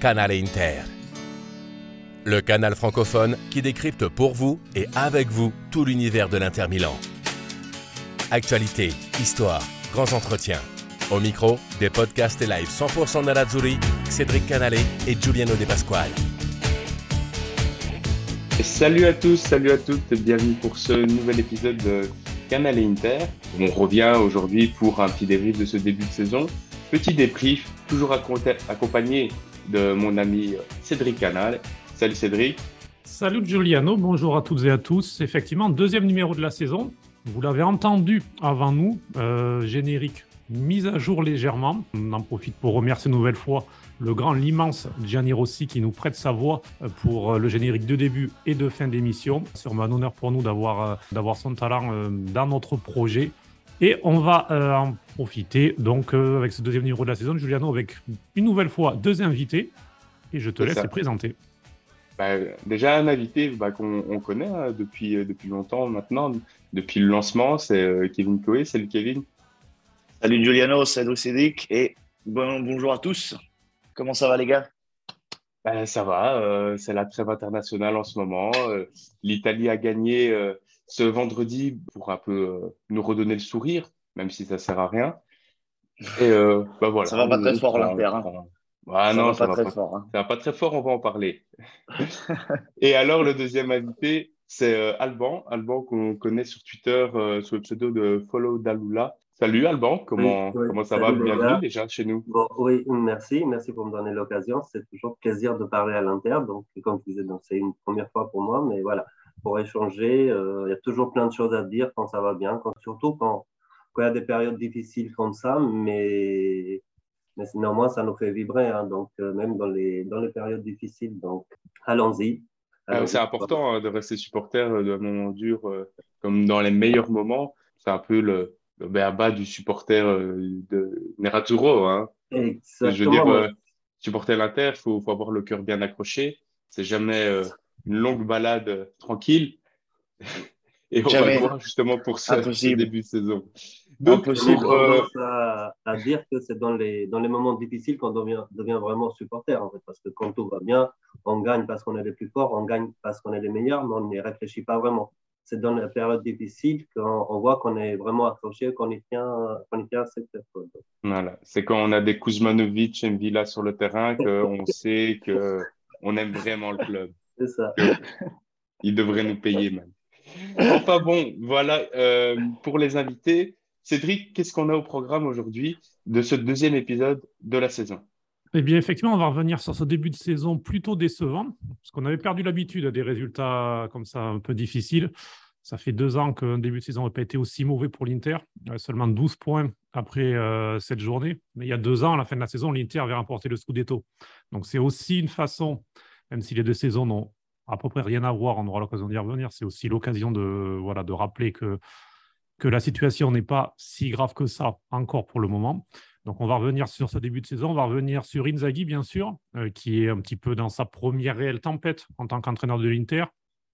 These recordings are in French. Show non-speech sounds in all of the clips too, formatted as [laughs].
Canal Inter. Le canal francophone qui décrypte pour vous et avec vous tout l'univers de l'Inter Milan. Actualité, histoire, grands entretiens. Au micro, des podcasts et live 100% Nerazzurri, Cédric Canale et Giuliano De Pasquale. Salut à tous, salut à toutes, bienvenue pour ce nouvel épisode de Canal Inter. On revient aujourd'hui pour un petit débrief de ce début de saison. Petit débrief, toujours accompagné de mon ami Cédric Canal. Salut Cédric. Salut Giuliano, bonjour à toutes et à tous. Effectivement, deuxième numéro de la saison. Vous l'avez entendu avant nous, euh, générique mise à jour légèrement. On en profite pour remercier une nouvelle fois le grand, l'immense Gianni Rossi qui nous prête sa voix euh, pour euh, le générique de début et de fin d'émission. C'est un honneur pour nous d'avoir d'avoir son talent dans notre projet. Et on va en profiter donc avec ce deuxième numéro de la saison, Giuliano, avec une nouvelle fois deux invités. Et je te laisse les présenter. Bah, déjà un invité bah, qu'on connaît hein, depuis, euh, depuis longtemps maintenant, depuis le lancement, c'est euh, Kevin Coé. Salut Kevin. Salut Giuliano, salut Cédric et bon, bonjour à tous. Comment ça va les gars? Bah, Ça va, euh, c'est la trêve internationale en ce moment. L'Italie a gagné ce vendredi pour un peu nous redonner le sourire, même si ça sert à rien. Et, voilà, ça va pas très fort l'Inter. Hein. Ah non, ça va pas très fort. Hein. Ça va pas très fort, on va en parler. [laughs] et alors, le deuxième invité, c'est euh, Alban. Alban qu'on connaît sur Twitter euh, sous le pseudo de Follow Dalula. Salut Alban, comment, comment ça va? Bienvenue déjà chez nous. oui, merci. Merci pour me donner l'occasion. C'est toujours plaisir de parler à l'interne. Donc, comme tu disais, c'est une première fois pour moi, mais voilà, pour échanger, euh, il y a toujours plein de choses à dire quand ça va bien, quand, surtout quand, quand il y a des périodes difficiles comme ça. Mais mais néanmoins, ça nous fait vibrer, hein, donc euh, même dans les, dans les périodes difficiles. Donc, allons-y. Ah, c'est important hein, de rester supporter euh, de moments durs, euh, comme dans les meilleurs moments. C'est un peu le, le béaba du supporter de Nerazzurro. Hein. Exactement. Je veux dire, supporter l'Inter, il faut, faut, avoir le cœur bien accroché. C'est jamais une longue balade tranquille. [laughs] Et on va voir justement pour ça, ce début de saison. Donc, possible euh, à, à, dire que c'est dans les, dans les moments difficiles qu'on devient, devient vraiment supporter, en fait, parce que quand tout va bien, on gagne parce qu'on est les plus forts, on gagne parce qu'on est les meilleurs, mais on n'y réfléchit pas vraiment. C'est dans les périodes difficiles qu'on voit qu'on est vraiment accroché, qu'on y tient, qu'on y tient à cette Voilà, c'est quand on a des Kuzmanovic et Villa sur le terrain qu'on [laughs] sait qu'on aime vraiment le club. C'est ça. [laughs] Il devrait nous payer même. Enfin bon, voilà euh, pour les invités. Cédric, qu'est-ce qu'on a au programme aujourd'hui de ce deuxième épisode de la saison? Eh bien, effectivement, on va revenir sur ce début de saison plutôt décevant, parce qu'on avait perdu l'habitude à des résultats comme ça un peu difficiles. Ça fait deux ans qu'un début de saison n'a pas été aussi mauvais pour l'Inter, euh, seulement 12 points après euh, cette journée. Mais il y a deux ans, à la fin de la saison, l'Inter avait remporté le Scudetto. Donc c'est aussi une façon, même si les deux saisons n'ont à peu près rien à voir, on aura l'occasion d'y revenir, c'est aussi l'occasion de, voilà, de rappeler que que la situation n'est pas si grave que ça encore pour le moment. Donc on va revenir sur ce début de saison, on va revenir sur Inzaghi bien sûr, euh, qui est un petit peu dans sa première réelle tempête en tant qu'entraîneur de l'Inter,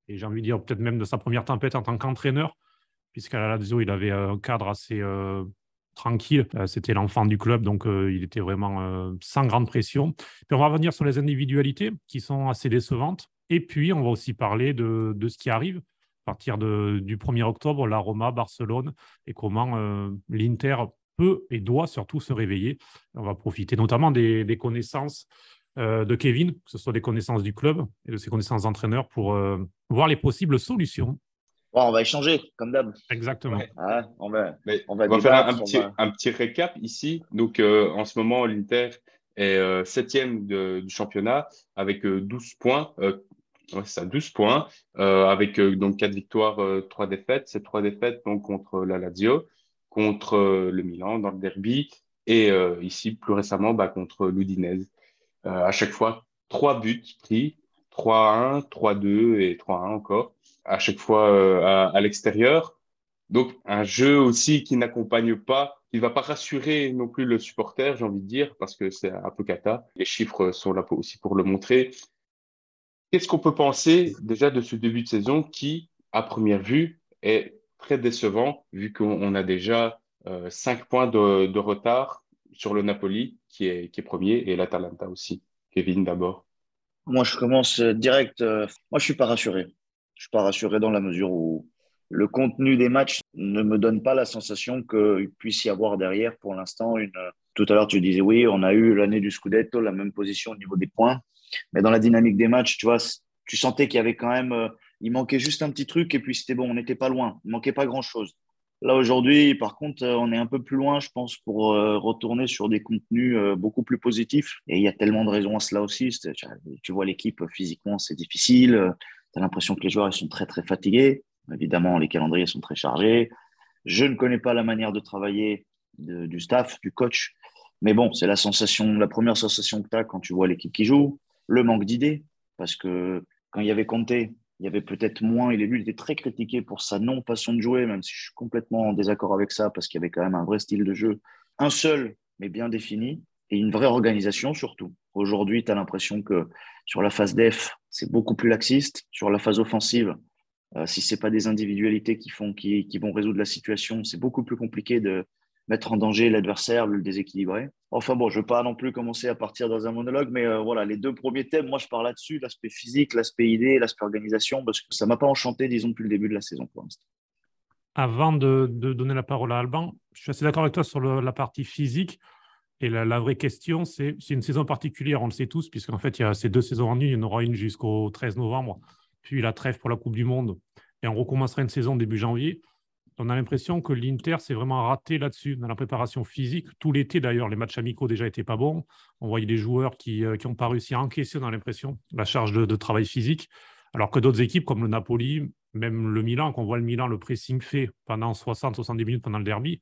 et j'ai envie de dire peut-être même de sa première tempête en tant qu'entraîneur, puisqu'à la Lazio il avait un cadre assez euh, tranquille, euh, c'était l'enfant du club, donc il était vraiment sans grande pression. Puis on va revenir sur les individualités qui sont assez décevantes, et puis on va aussi parler de, ce qui arrive à partir du 1er octobre, la Roma, Barcelone, et comment euh, l'Inter peut et doit surtout se réveiller. On va profiter notamment des, connaissances euh, de Kevin, que ce soit des connaissances du club et de ses connaissances d'entraîneur pour euh, voir les possibles solutions. On va échanger, comme d'hab. Exactement. on va, on va, faire un, petit, un petit récap ici. Donc, en ce moment, l'Inter est septième du championnat avec 12 points, Ouais, ça, 12 points, euh, avec euh, donc quatre victoires, euh, trois défaites. Ces trois défaites donc contre la Lazio, contre le Milan dans le derby, et ici plus récemment bah, contre l'Udinese. à chaque fois, trois buts pris, 3-1, 3-2 et 3-1 encore, à chaque fois à, à l'extérieur. Donc un jeu aussi qui n'accompagne pas, qui ne va pas rassurer non plus le supporter, j'ai envie de dire, parce que c'est un peu cata. Les chiffres sont là aussi pour le montrer. Qu'est-ce qu'on peut penser déjà de ce début de saison qui, à première vue, est très décevant vu qu'on a déjà euh, 5 points de, retard sur le Napoli qui est, qui est premier et l'Atalanta aussi. Kevin, d'abord. Moi, je commence direct. moi, je suis pas rassuré. Je suis pas rassuré dans la mesure où le contenu des matchs ne me donne pas la sensation qu'il puisse y avoir derrière pour l'instant une. Tout à l'heure, tu disais oui, on a eu l'année du Scudetto, la même position au niveau des points. Mais dans la dynamique des matchs, tu vois, tu sentais qu'il y avait quand même. Euh, il manquait juste un petit truc et puis c'était bon, on n'était pas loin. Il manquait pas grand-chose. Là, aujourd'hui, par contre, euh, on est un peu plus loin, je pense, pour euh, retourner sur des contenus beaucoup plus positifs. Et il y a tellement de raisons à cela aussi. Tu vois l'équipe physiquement, c'est difficile. Tu as l'impression que les joueurs ils sont très, très fatigués. Évidemment, les calendriers sont très chargés. Je ne connais pas la manière de travailler du staff, du coach. Mais bon, c'est la sensation, la première sensation que tu as quand tu vois l'équipe qui joue. Le manque d'idées. Parce que quand il y avait Comté, il y avait peut-être moins. Il, est, lui, il était très critiqué pour sa non-passion de jouer, même si je suis complètement en désaccord avec ça, parce qu'il y avait quand même un vrai style de jeu. Un seul, mais bien défini. Et une vraie organisation surtout. Aujourd'hui, tu as l'impression que sur la phase def, c'est beaucoup plus laxiste. Sur la phase offensive, euh, si ce n'est pas des individualités qui, font, qui, qui, vont résoudre la situation, c'est beaucoup plus compliqué de mettre en danger l'adversaire, le déséquilibrer. Enfin bon, je ne veux pas non plus commencer à partir dans un monologue, mais euh, voilà, les deux premiers thèmes, moi je parle là-dessus, l'aspect physique, l'aspect idée, l'aspect organisation, parce que ça ne m'a pas enchanté, disons, depuis le début de la saison pour l'instant. Avant de, donner la parole à Alban, je suis assez d'accord avec toi sur la partie physique. Et la, vraie question, c'est une saison particulière, on le sait tous, puisqu'en fait, il y a ces deux saisons en une, il y en aura une jusqu'au 13 novembre puis la trêve pour la Coupe du Monde, et on recommencera une saison début janvier. On a l'impression que l'Inter s'est vraiment raté là-dessus, dans la préparation physique. Tout l'été, d'ailleurs, les matchs amicaux déjà n'étaient pas bons. On voyait des joueurs qui n'ont euh, pas réussi à encaisser, dans l'impression, la charge de, travail physique. Alors que d'autres équipes, comme le Napoli, même le Milan, qu'on voit le Milan, le pressing fait pendant 60-70 minutes pendant le derby,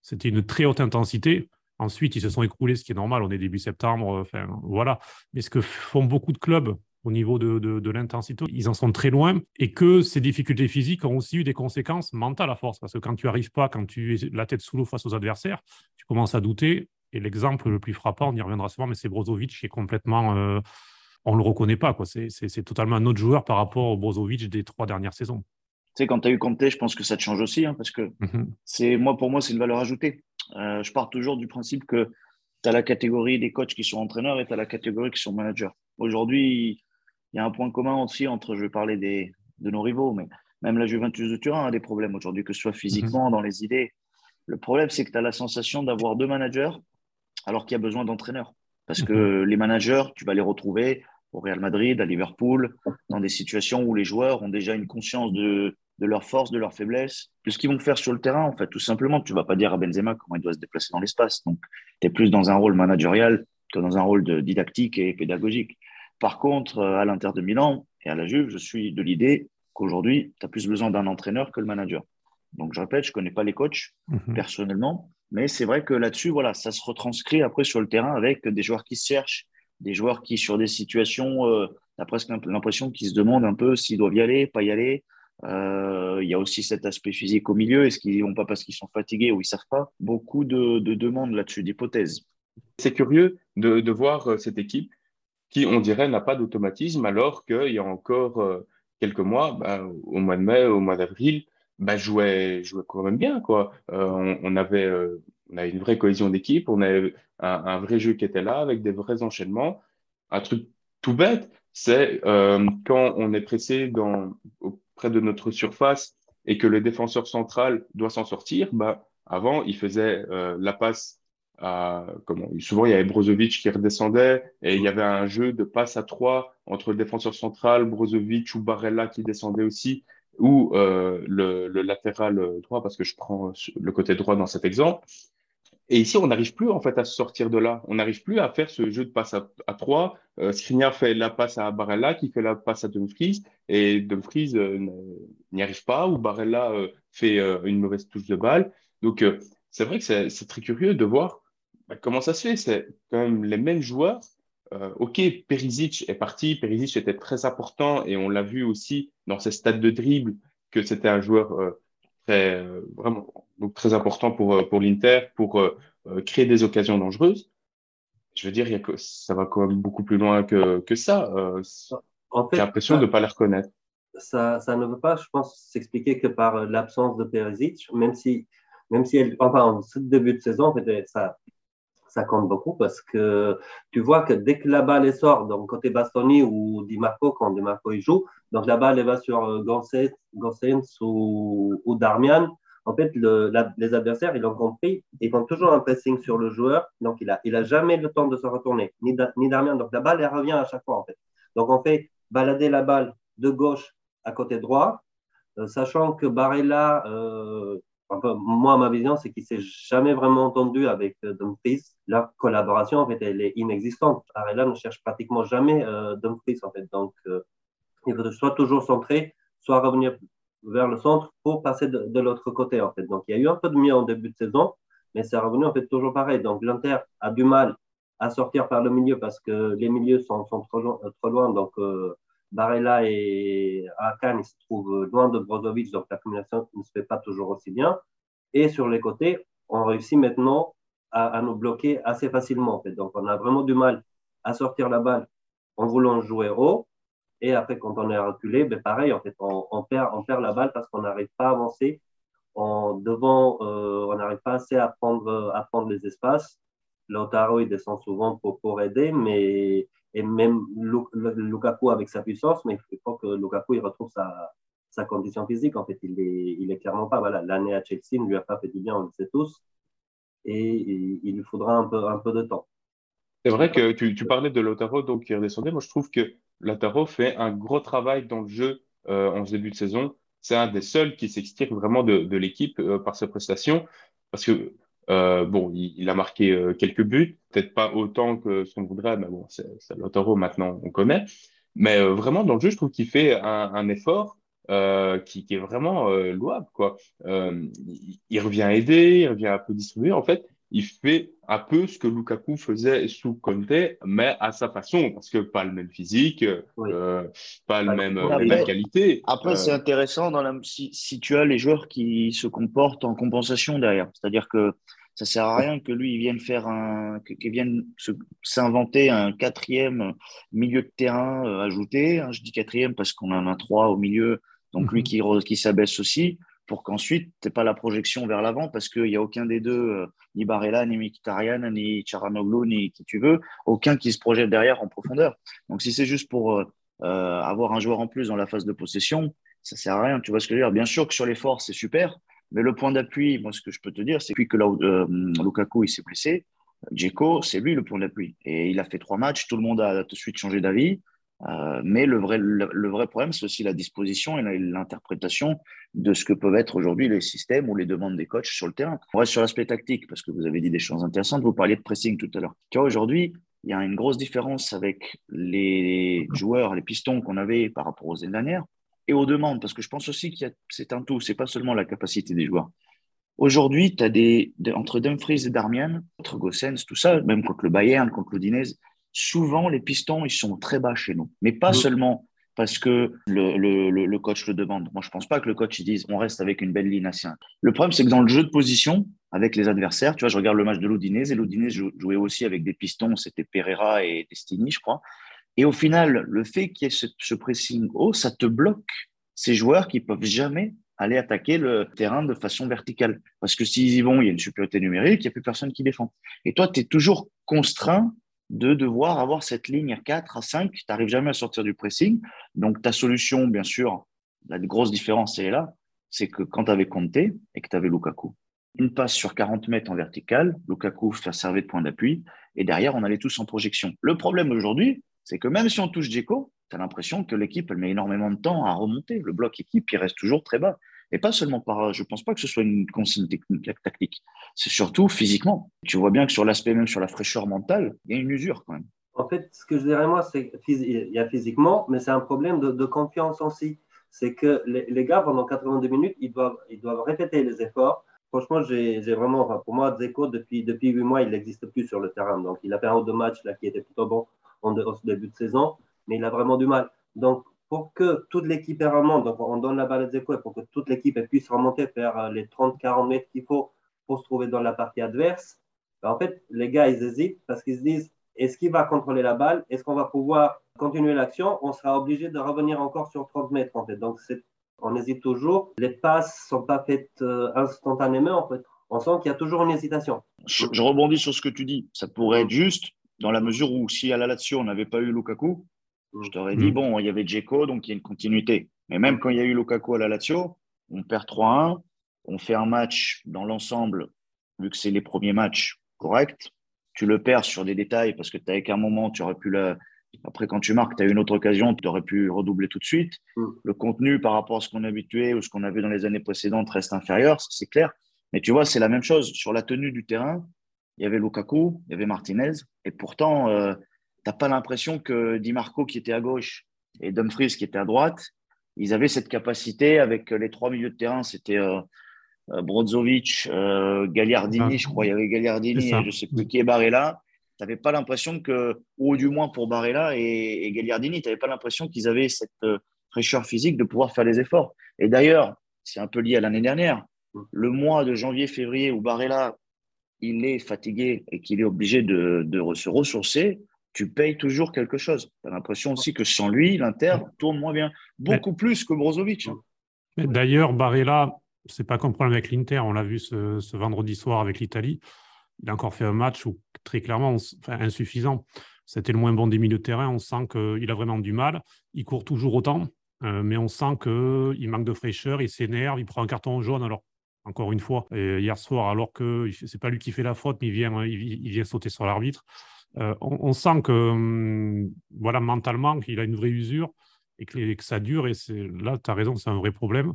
c'était une très haute intensité. Ensuite, ils se sont écroulés, ce qui est normal. On est début septembre. Enfin, voilà. Mais ce que font beaucoup de clubs au niveau de, de, l'intensité, ils en sont très loin et que ces difficultés physiques ont aussi eu des conséquences mentales à force. Parce que quand tu arrives pas, quand tu es la tête sous l'eau face aux adversaires, tu commences à douter. Et l'exemple le plus frappant, on y reviendra souvent, mais c'est Brozovic qui est complètement. Euh, on ne le reconnaît pas. C'est totalement un autre joueur par rapport au Brozovic des trois dernières saisons. Tu sais, quand tu as eu Comté, je pense que ça te change aussi, hein, parce que mhm. c'est moi pour moi, c'est une valeur ajoutée. Euh, je pars toujours du principe que tu as la catégorie des coachs qui sont entraîneurs et tu as la catégorie qui sont managers. Aujourd'hui, il y a un point commun aussi entre, je vais parler des, de nos rivaux, mais même la Juventus de Turin a des problèmes aujourd'hui, que ce soit physiquement, mhm. dans les idées. Le problème, c'est que tu as la sensation d'avoir deux managers alors qu'il y a besoin d'entraîneurs. Parce que mhm. les managers, tu vas les retrouver au Real Madrid, à Liverpool, dans des situations où les joueurs ont déjà une conscience de, de leurs forces, de leurs faiblesses, de ce qu'ils vont faire sur le terrain, en fait, tout simplement. Tu ne vas pas dire à Benzema comment il doit se déplacer dans l'espace. Donc, tu es plus dans un rôle managérial que dans un rôle de didactique et pédagogique. Par contre, euh, à l'Inter de Milan et à la Juve, je suis de l'idée qu'aujourd'hui, tu as plus besoin d'un entraîneur que le manager. Donc, je répète, je ne connais pas les coachs mhm. personnellement, mais c'est vrai que là-dessus, voilà, ça se retranscrit après sur le terrain avec des joueurs qui se cherchent, des joueurs qui, sur des situations, euh, tu as presque l'impression qu'ils se demandent un peu s'ils doivent y aller, pas y aller. Euh, il y a aussi cet aspect physique au milieu. Est-ce qu'ils n'y vont pas parce qu'ils sont fatigués ou ils ne savent pas? Beaucoup de, demandes là-dessus, d'hypothèses. C'est curieux de, voir cette équipe qui, on dirait, n'a pas d'automatisme, alors qu'il y a encore euh, quelques mois, bah, au mois de mai, au mois d'avril, bah, jouait, jouait quand même bien. Quoi. Euh, on, avait, euh, on avait une vraie cohésion d'équipe, on avait un, vrai jeu qui était là, avec des vrais enchaînements. Un truc tout bête, c'est quand on est pressé dans, auprès de notre surface et que le défenseur central doit s'en sortir, bah, avant, il faisait la passe comment, souvent il y avait Brozovic qui redescendait et il y avait un jeu de passe à trois entre le défenseur central, Brozovic ou Barella qui descendait aussi, ou euh, le, latéral droit, parce que je prends le côté droit dans cet exemple. Et ici, on n'arrive plus en fait à sortir de là. On n'arrive plus à faire ce jeu de passe à, trois. Euh, Skriniar fait la passe à Barella, qui fait la passe à Dumfries, et Dumfries euh, n'y arrive pas, ou Barella euh, fait une mauvaise touche de balle. Donc, c'est vrai que c'est très curieux de voir bah, comment ça se fait? C'est quand même les mêmes joueurs. Euh, ok, Perisic est parti. Perisic était très important et on l'a vu aussi dans ses stades de dribble que c'était un joueur euh, très, euh, vraiment donc très important pour, pour l'Inter, pour créer des occasions dangereuses. Je veux dire, il y a que, ça va quand même beaucoup plus loin que, que ça. En fait, J'ai l'impression de ne pas les reconnaître. Ça, ça ne veut pas, je pense, s'expliquer que par l'absence de Perisic, même si, même si elle, enfin, en ce début de saison, ça, ça compte beaucoup parce que tu vois que dès que la balle sort, donc côté Bastoni ou Di Marco, quand Di Marco il joue, donc la balle va sur euh, Gossens ou, ou, Darmian. En fait, le, les adversaires, ils l'ont compris, ils font toujours un pressing sur le joueur, donc il n'a a jamais le temps de se retourner, ni, ni Darmian. Donc la balle, elle revient à chaque fois, en fait. Donc on fait balader la balle de gauche à côté droit, euh, sachant que Barella, euh, moi, ma vision, c'est qu'il s'est jamais vraiment entendu avec euh, Dumfries. La collaboration, en fait, elle est inexistante. Barella ne cherche pratiquement jamais euh, Dumfries, en fait. Donc, euh, il faut soit toujours centrer, soit revenir vers le centre pour passer de, l'autre côté, en fait. Donc, il y a eu un peu de mieux en début de saison, mais c'est revenu, en fait, toujours pareil. Donc, l'Inter a du mal à sortir par le milieu parce que les milieux sont, sont trop, loin. Donc, Barella et Akan, ils se trouvent loin de Brozovic, donc la ne se fait pas toujours aussi bien. Et sur les côtés, on réussit maintenant à, nous bloquer assez facilement. Donc, on a vraiment du mal à sortir la balle en voulant jouer haut. Et après, quand on est reculé, ben pareil, en fait, on, perd, la balle parce qu'on n'arrive pas à avancer. En devant, euh, on n'arrive pas assez à prendre, à les espaces. Lautaro, il descend souvent pour, pour aider, mais et même Lukaku avec sa puissance, mais il faut que Lukaku il retrouve sa, sa condition physique. En fait, il est, il est clairement pas. Voilà, l'année à Chelsea ne lui a pas fait du bien, on le sait tous, et, il lui faudra un peu, un peu de temps. C'est vrai que tu, tu, parlais de Lautaro donc, qui redescendait. Moi, je trouve que Lautaro fait un gros travail dans le jeu euh, en ce début de saison. C'est un des seuls qui s'extire vraiment de, l'équipe euh, par ses prestations. Parce que euh, bon, il, a marqué euh, quelques buts, peut-être pas autant que ce qu'on voudrait, mais bon, c'est Lautaro maintenant, on connaît. Mais euh, vraiment, dans le jeu, je trouve qu'il fait un, effort qui, est vraiment louable. Quoi. Il, revient aider, il revient un peu distribuer. En fait, il fait un peu ce que Lukaku faisait sous Conte, mais à sa façon, parce que pas le même physique, pas, le même, la même qualité. Après, c'est intéressant dans la, si, si, tu as les joueurs qui se comportent en compensation derrière. C'est-à-dire que ça sert à rien que lui il vienne faire un, qu'il vienne s'inventer un quatrième milieu de terrain euh, ajouté. Hein, je dis quatrième parce qu'on en a trois au milieu, donc lui mhm. qui, qui s'abaisse aussi, pour qu'ensuite n'aies pas la projection vers l'avant parce qu'il n'y a aucun des deux, euh, ni Barella, ni Mkhitaryan, ni Charanoglu, ni qui tu veux, aucun qui se projette derrière en profondeur. Donc si c'est juste pour euh, avoir un joueur en plus dans la phase de possession, ça sert à rien. Tu vois ce que je veux dire Bien sûr que sur les forces, c'est super, mais le point d'appui, moi, ce que je peux te dire, c'est que là, euh, Lukaku, s'est blessé. Djeko, c'est lui le point d'appui. Et il a fait trois matchs, tout le monde a tout de suite changé d'avis. Euh, mais le vrai, le, vrai problème, c'est aussi la disposition et l'interprétation de ce que peuvent être aujourd'hui les systèmes ou les demandes des coachs sur le terrain. On reste sur l'aspect tactique, parce que vous avez dit des choses intéressantes. Vous parliez de pressing tout à l'heure. Tu vois, aujourd'hui, il y a une grosse différence avec les joueurs, les pistons qu'on avait par rapport aux années dernières et aux demandes, parce que je pense aussi que c'est un tout, c'est pas seulement la capacité des joueurs. Aujourd'hui, tu as des, entre Dumfries et Darmian, entre Gossens, tout ça, même contre le Bayern, contre l'Udinese, souvent les pistons, ils sont très bas chez nous. Mais pas seulement parce que le, le, le, coach le demande. Moi, je pense pas que le coach il dise on reste avec une belle ligne à 5. Le problème, c'est que dans le jeu de position, avec les adversaires, tu vois, je regarde le match de l'Udinese et l'Udinese jouait aussi avec des pistons, c'était Pereira et Destiny, je crois. Et au final, le fait qu'il y ait ce, pressing haut, ça te bloque ces joueurs qui peuvent jamais aller attaquer le terrain de façon verticale. Parce que s'ils y vont, il y a une supériorité numérique, il n'y a plus personne qui défend. Et toi, tu es toujours contraint de devoir avoir cette ligne à 4, à 5, tu n'arrives jamais à sortir du pressing. Donc ta solution, bien sûr, la grosse différence, elle est là, c'est que quand tu avais et que tu avais Lukaku, une passe sur 40 mètres en vertical, Lukaku fait servir de point d'appui, et derrière, on allait tous en projection. Le problème aujourd'hui, c'est que même si on touche Djeko, tu as l'impression que l'équipe, elle met énormément de temps à remonter. Le bloc équipe, il reste toujours très bas. Et pas seulement par, je pense pas que ce soit une consigne technique, tactique. C'est surtout physiquement. Tu vois bien que sur l'aspect même, sur la fraîcheur mentale, il y a une usure quand même. En fait, ce que je dirais moi, c'est qu'il y a physiquement, mais c'est un problème de, confiance aussi. C'est que les, gars, pendant 82 minutes, ils doivent, ils doivent répéter les efforts. Franchement, j'ai vraiment, pour moi, Zeko, depuis, depuis 8 mois, il n'existe plus sur le terrain. Donc, il a fait un deux matchs là, qui étaient plutôt bons en, début de saison, mais il a vraiment du mal. Donc, pour que toute l'équipe remonte, donc on donne la balle à Zeko pour que toute l'équipe puisse remonter vers euh, les 30-40 mètres qu'il faut pour se trouver dans la partie adverse, ben, en fait, les gars, ils hésitent parce qu'ils se disent est-ce qu'il va contrôler la balle? Est-ce qu'on va pouvoir continuer l'action? On sera obligé de revenir encore sur 30 mètres, en fait. Donc, on hésite toujours. Les passes ne sont pas faites euh, instantanément, en fait. on sent qu'il y a toujours une hésitation. Je, rebondis sur ce que tu dis. Ça pourrait être juste dans la mesure où si à la Lazio, on n'avait pas eu Lukaku, je t'aurais dit, mm. bon, il y avait Djeko, donc il y a une continuité. Mais même quand il y a eu Lukaku à la Lazio, on perd 3-1, on fait un match dans l'ensemble, vu que c'est les premiers matchs corrects. Tu le perds sur des détails parce que tu n'avais qu'un moment, tu aurais pu la, après, quand tu marques, tu as une autre occasion, tu aurais pu redoubler tout de suite. Mm. Le contenu par rapport à ce qu'on est habitué ou ce qu'on a vu dans les années précédentes reste inférieur, c'est clair. Mais tu vois, c'est la même chose. Sur la tenue du terrain, il y avait Lukaku, il y avait Martinez. Et pourtant, euh, tu n'as pas l'impression que Di Marco, qui était à gauche, et Dumfries, qui était à droite, ils avaient cette capacité avec les trois milieux de terrain. C'était euh, euh Brozovic, euh, Gagliardini, je crois. Il y avait Gagliardini et je ne sais plus qui est Barella tu n'avais pas l'impression que, ou du moins pour Barella et, et Gagliardini, tu n'avais pas l'impression qu'ils avaient cette euh, fraîcheur physique de pouvoir faire les efforts. Et d'ailleurs, c'est un peu lié à l'année dernière, le mois de janvier-février où Barella, il est fatigué et qu'il est obligé de, de, se ressourcer, tu payes toujours quelque chose. Tu as l'impression aussi que sans lui, l'Inter tourne moins bien, beaucoup plus que Brozovic. Hein. D'ailleurs, Barella, c'est pas comme problème avec l'Inter, on l'a vu ce, ce vendredi soir avec l'Italie il a encore fait un match où très clairement, insuffisant. C'était le moins bon des milieux de terrain. On sent qu'il a vraiment du mal. Il court toujours autant, euh, mais on sent qu'il manque de fraîcheur, il s'énerve, il prend un carton jaune. Alors, encore une fois, hier soir, alors que c'est pas lui qui fait la faute, mais il vient, il, vient sauter sur l'arbitre. Euh, on, sent que, hum, voilà, mentalement, qu'il a une vraie usure et que, que ça dure. Et là, tu as raison, c'est un vrai problème.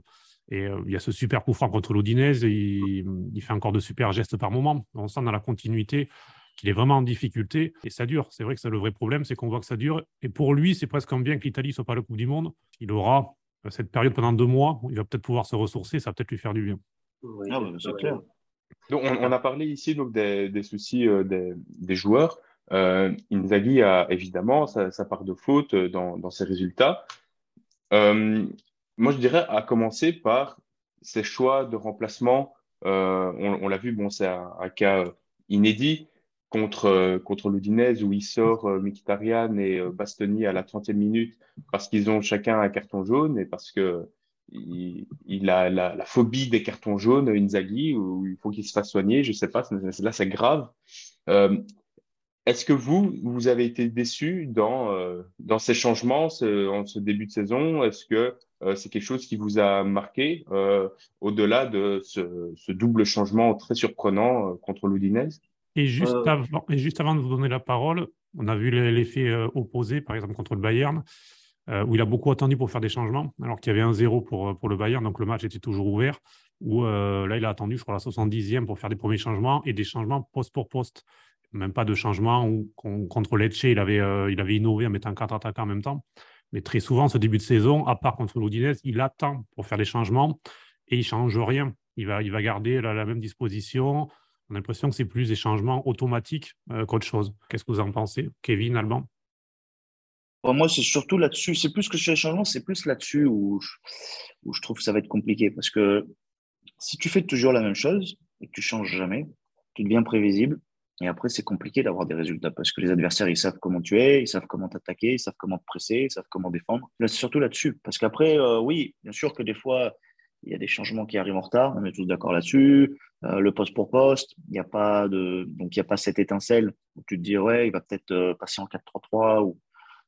Et euh, il y a ce super coup franc contre l'Odinez, il, il, fait encore de super gestes par moment. On sent dans la continuité qu'il est vraiment en difficulté et ça dure. C'est vrai que c'est le vrai problème, c'est qu'on voit que ça dure. Et pour lui, c'est presque bien que l'Italie soit pas le Coupe du Monde. Il aura euh, cette période pendant deux mois où il va peut-être pouvoir se ressourcer, ça va peut-être lui faire du bien. Ah c'est clair. Donc, on, a parlé ici donc, des, soucis euh, des, joueurs. Inzaghi a évidemment sa, part de faute dans, dans ses résultats. Moi, je dirais à commencer par ces choix de remplacement. Euh, on, l'a vu, bon, c'est un, cas inédit contre, euh, contre l'Udinese où il sort euh, Mkhitaryan et euh, Bastoni à la 30e minute parce qu'ils ont chacun un carton jaune et parce que il, a la, phobie des cartons jaunes, Inzaghi, où il faut qu'il se fasse soigner. Je sais pas, là, c'est grave. Est-ce que vous, vous avez été déçu dans, dans ces changements en ce début de saison? Est-ce que euh, c'est quelque chose qui vous a marqué euh, au-delà de ce, double changement très surprenant euh, contre l'Oudinez et juste, avant, et juste avant de vous donner la parole, on a vu l'effet opposé, par exemple contre le Bayern, où il a beaucoup attendu pour faire des changements, alors qu'il y avait un zéro pour, pour le Bayern, donc le match était toujours ouvert, où là, il a attendu, je crois, la 70e pour faire des premiers changements, et des changements poste pour poste. Même pas de changement où contre Lecce, il avait, il avait innové en mettant quatre attaquants en même temps. Mais très souvent, ce début de saison, à part contre l'Oudinez, il attend pour faire des changements et il change rien. Il va, il va garder la, même disposition. On a l'impression que c'est plus des changements automatiques euh, qu'autre chose. Qu'est-ce que vous en pensez, Kevin, Alban? Moi, c'est surtout là-dessus. C'est plus que sur les changements, c'est plus là-dessus où, où je trouve que ça va être compliqué. Parce que si tu fais toujours la même chose et que tu changes jamais, tu deviens prévisible. Et après, c'est compliqué d'avoir des résultats parce que les adversaires, ils savent comment tu es, ils savent comment t'attaquer, ils savent comment te presser, ils savent comment défendre. Là, c'est surtout là-dessus. Parce qu'après, euh, oui, bien sûr que des fois, il y a des changements qui arrivent en retard, on est tous d'accord là-dessus. Euh, le poste pour poste, il n'y a pas de, donc il n'y a pas cette étincelle où tu te dis, ouais, il va peut-être euh, passer en 4-3-3 ou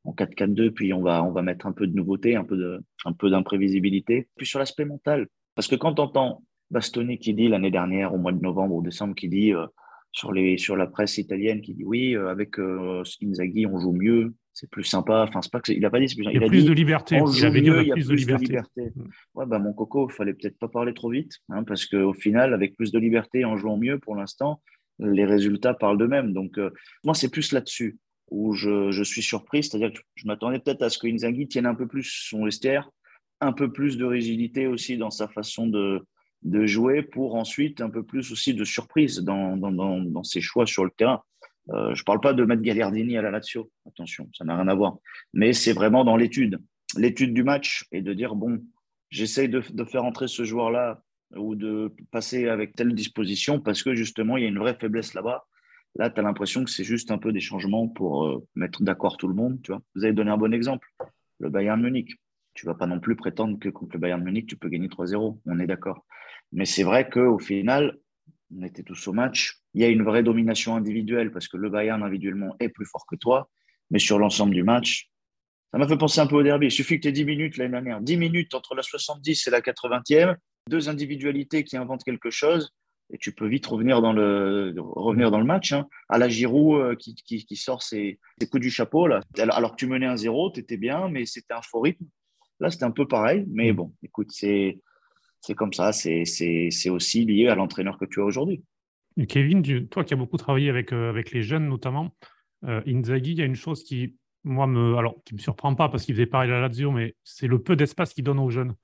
en 4-4-2, puis on va, on va mettre un peu de nouveauté, un peu de, un peu d'imprévisibilité. Puis sur l'aspect mental, parce que quand tu entends Bastoni qui dit l'année dernière, au mois de novembre ou décembre, qui dit, sur, les, sur la presse italienne qui dit oui, euh, avec euh, Inzaghi, on joue mieux, c'est plus sympa. Enfin, c'est pas que il a pas dit, il, y a plus de liberté. il avait dit, il y a plus, de liberté. Mm. Ouais, bah, mon coco, il fallait peut-être pas parler trop vite, hein, parce qu'au final, avec plus de liberté, en jouant mieux, pour l'instant, les résultats parlent d'eux-mêmes. Donc, euh, moi, c'est plus là-dessus où je, je, suis surpris, c'est-à-dire que je m'attendais peut-être à ce que Inzaghi tienne un peu plus son vestiaire, un peu plus de rigidité aussi dans sa façon de, de jouer pour ensuite un peu plus aussi de surprise dans, dans, dans, ses choix sur le terrain. Euh, je ne parle pas de mettre Gagliardini à la Lazio, attention, ça n'a rien à voir. Mais c'est vraiment dans l'étude, l'étude du match et de dire, bon, j'essaye de, de, faire entrer ce joueur-là ou de passer avec telle disposition parce que justement, il y a une vraie faiblesse là-bas. Là, tu as l'impression que c'est juste un peu des changements pour euh, mettre d'accord tout le monde. Tu vois. Vous avez donné un bon exemple, le Bayern Munich. Tu vas pas non plus prétendre que contre le Bayern Munich, tu peux gagner 3-0. On est d'accord. Mais c'est vrai qu'au final, On était tous au match. Il y a une vraie domination individuelle parce que le Bayern individuellement est plus fort que toi. Mais sur l'ensemble du match, ça m'a fait penser un peu au derby. Il suffit que tu aies 10 minutes l'année dernière. 10 minutes entre la 70 et la 80e. Deux individualités qui inventent quelque chose. Et tu peux vite revenir dans le, revenir dans le match. Hein. À la Giroud euh, qui, qui, sort ses, coups du chapeau. Là. Alors que tu menais un zéro, tu étais bien, mais c'était un faux rythme. Là, c'était un peu pareil. Mais bon, écoute, c'est c'est comme ça, c'est aussi lié à l'entraîneur que tu as aujourd'hui. Kevin, toi qui as beaucoup travaillé avec, euh, avec les jeunes notamment, euh, Inzaghi, il y a une chose qui, moi, me, alors, qui me surprend pas parce qu'il faisait pareil à la Lazio, mais c'est le peu d'espace qu'il donne aux jeunes.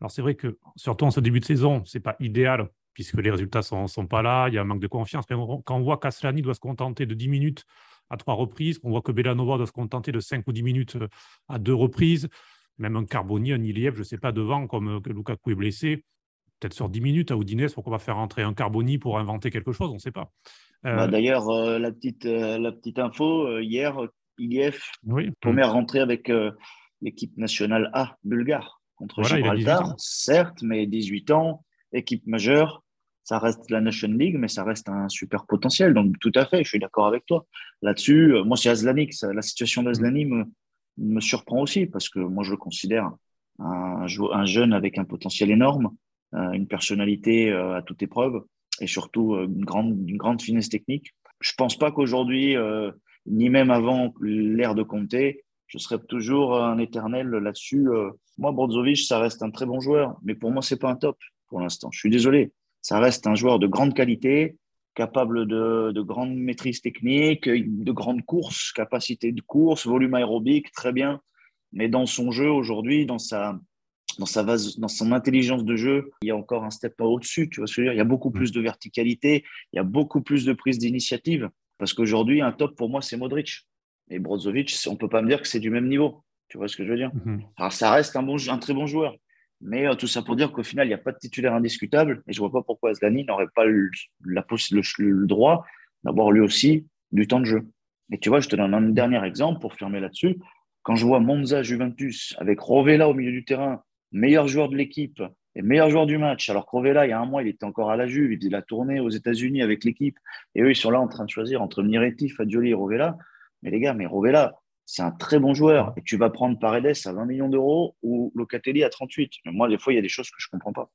Alors c'est vrai que, surtout en ce début de saison, c'est pas idéal puisque les résultats sont, sont pas là, il y a un manque de confiance. Mais quand on voit qu'Aslani doit se contenter de 10 minutes à trois reprises, qu'on voit que Belanova doit se contenter de 5 ou 10 minutes euh, à deux reprises, même un Carboni, un Iliev, je ne sais pas, devant, comme euh, Lukaku est blessé, peut-être sur 10 minutes à Oudinès, pourquoi pas faire rentrer un Carboni pour inventer quelque chose, on ne sait pas. Euh, bah, d'ailleurs, euh, la, petite, la petite info, hier, Iliev, première rentrée avec l'équipe nationale A bulgare contre Gibraltar, certes, mais 18 ans, équipe majeure, ça reste la Nation League, mais ça reste un super potentiel. Donc, tout à fait, je suis d'accord avec toi. Là-dessus, moi, c'est Azlani, la situation d'Azlani me, me surprend aussi parce que moi, je le considère un, un jeune avec un potentiel énorme, euh, une personnalité euh, à toute épreuve et surtout euh, une grande, une grande finesse technique. Je pense pas qu'aujourd'hui, ni même avant l'ère de Comté, je serais toujours un éternel là-dessus. Moi, Brozovic, ça reste un très bon joueur, mais pour moi, c'est pas un top pour l'instant. Je suis désolé. Ça reste un joueur de grande qualité, capable de, de grande maîtrise technique, de grandes courses, capacité de course, volume aérobique, très bien. Mais dans son jeu aujourd'hui, dans sa, dans, sa dans son intelligence de jeu, il y a encore un step au-dessus. Tu vois ce que je veux dire? Il y a beaucoup plus de verticalité, il y a beaucoup plus de prise d'initiative. Parce qu'aujourd'hui, un top pour moi, c'est Modric. Et Brozovic, on ne peut pas me dire que c'est du même niveau. Tu vois ce que je veux dire? Mm-hmm. Alors, ça reste un, bon, un très bon joueur. Mais euh, tout ça pour dire qu'au final, il n'y a pas de titulaire indiscutable. Et je ne vois pas pourquoi Aslani n'aurait pas le, droit d'avoir lui aussi du temps de jeu. Et tu vois, je te donne un dernier exemple pour fermer là-dessus. Quand je vois Monza Juventus avec Rovella au milieu du terrain, meilleur joueur de l'équipe et meilleur joueur du match, alors que Rovella, il y a un mois, il était encore à la Juve, il faisait la tournée aux États-Unis avec l'équipe. Et eux, ils sont là en train de choisir entre Miretti, Fagioli et Rovella. Mais les gars, mais Rovella, c'est un très bon joueur et tu vas prendre Paredes à 20 millions d'euros ou Locatelli à 38. Mais moi, des fois, il y a des choses que je ne comprends pas.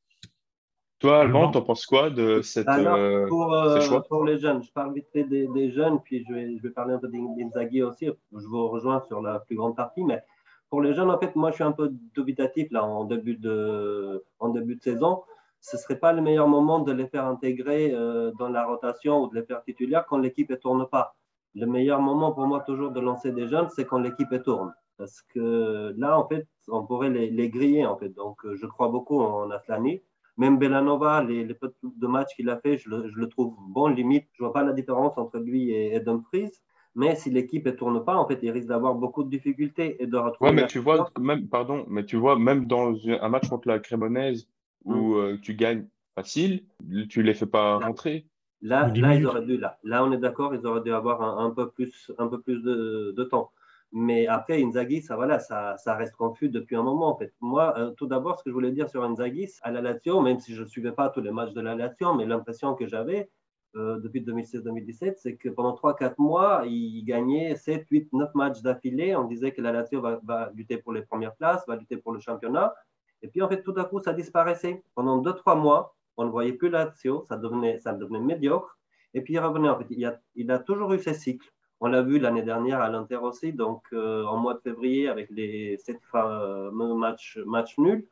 Toi, Alban, tu en penses quoi de cette, euh, pour, euh, pour, les jeunes, je parle vite fait des, jeunes, puis je vais, je vais parler un peu d'Inzaghi aussi. Je vous rejoins sur la plus grande partie, mais pour les jeunes, en fait, moi, je suis un peu dubitatif là en début de, en début de saison. Ce ne serait pas le meilleur moment de les faire intégrer euh, dans la rotation ou de les faire titulaires quand l'équipe ne tourne pas le meilleur moment pour moi toujours de lancer des jeunes, c'est quand l'équipe tourne. Parce que là, en fait, on pourrait les, griller, en fait. Donc, euh, je crois beaucoup en Aslani. Même Belanova, les, les peu de matchs qu'il a fait, je le, trouve bon, limite. Je vois pas la différence entre lui et, Dumfries. Mais si l'équipe ne tourne pas, en fait, il risque d'avoir beaucoup de difficultés et de retrouver. Ouais, mais tu vois, même, pardon, mais tu vois, même dans un match contre la Crémonaise où mm. euh, tu gagnes facile, tu les fais pas rentrer. Là, là, ils auraient dû, là, là, on est d'accord, ils auraient dû avoir un, peu plus, un peu plus de, de, temps. Mais après, Inzaghi, ça, voilà, ça, ça, reste confus depuis un moment. En fait. Moi, euh, tout d'abord, ce que je voulais dire sur Inzaghi, à la Lazio, même si je ne suivais pas tous les matchs de la Lazio, mais l'impression que j'avais euh, depuis 2016-2017, c'est que pendant 3-4 mois, il gagnait 7, 8, 9 matchs d'affilée. On disait que la Lazio va, va, lutter pour les premières places, va lutter pour le championnat. Et puis, en fait, tout à coup, ça disparaissait. Pendant 2-3 mois, on ne voyait plus Lazio, ça devenait, ça devenait médiocre. Et puis il revenait. En fait, il, a, toujours eu ses cycles. On l'a vu l'année dernière à l'Inter aussi, donc euh, en mois de février avec les sept fameux matchs, match nuls.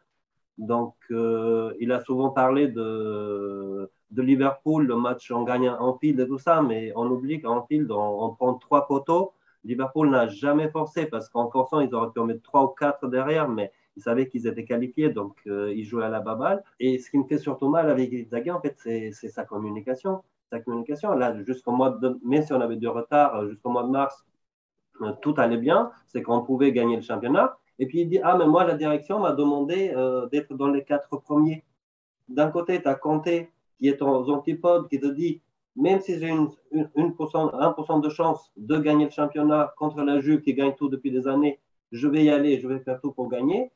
Donc euh, il a souvent parlé de, de Liverpool, le match en gagnant en field et tout ça, mais on oublie qu'en field, on, on, prend trois poteaux. Liverpool n'a jamais forcé parce qu'en forçant, ils auraient pu en mettre trois ou quatre derrière, mais ils savaient qu'ils étaient qualifiés, donc euh, ils jouaient à la baballe. Et ce qui me fait surtout mal avec Inzaghi, en fait, c'est sa communication. Sa communication, là, jusqu'au mois de, si on avait du retard, euh, jusqu'au mois de mars, euh, tout allait bien, c'est qu'on pouvait gagner le championnat. Et puis il dit, ah, mais moi, la direction m'a demandé d'être dans les quatre premiers. D'un côté, tu as Kanté, qui est aux antipodes, qui te dit, même si j'ai une, une, 1% de chance de gagner le championnat contre la Juve qui gagne tout depuis des années, je vais y aller, je vais faire tout pour gagner.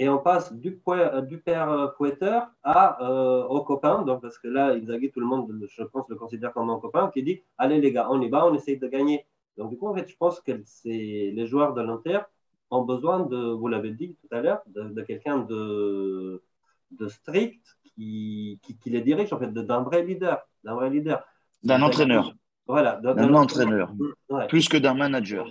Et on passe du, du père Poeter à, au copain, donc, parce que là, Inzaghi, tout le monde, je pense, le considère comme un copain, qui dit Allez les gars, on y va, on essaye de gagner. Donc, du coup, en fait, je pense que les joueurs de l'Inter ont besoin de, vous l'avez dit tout à l'heure, de, quelqu'un de, de strict qui, qui, les dirige, en fait, d'un vrai leader. D'un vrai leader. D'un entraîneur. Voilà. D'un entraîneur. Plus que d'un manager.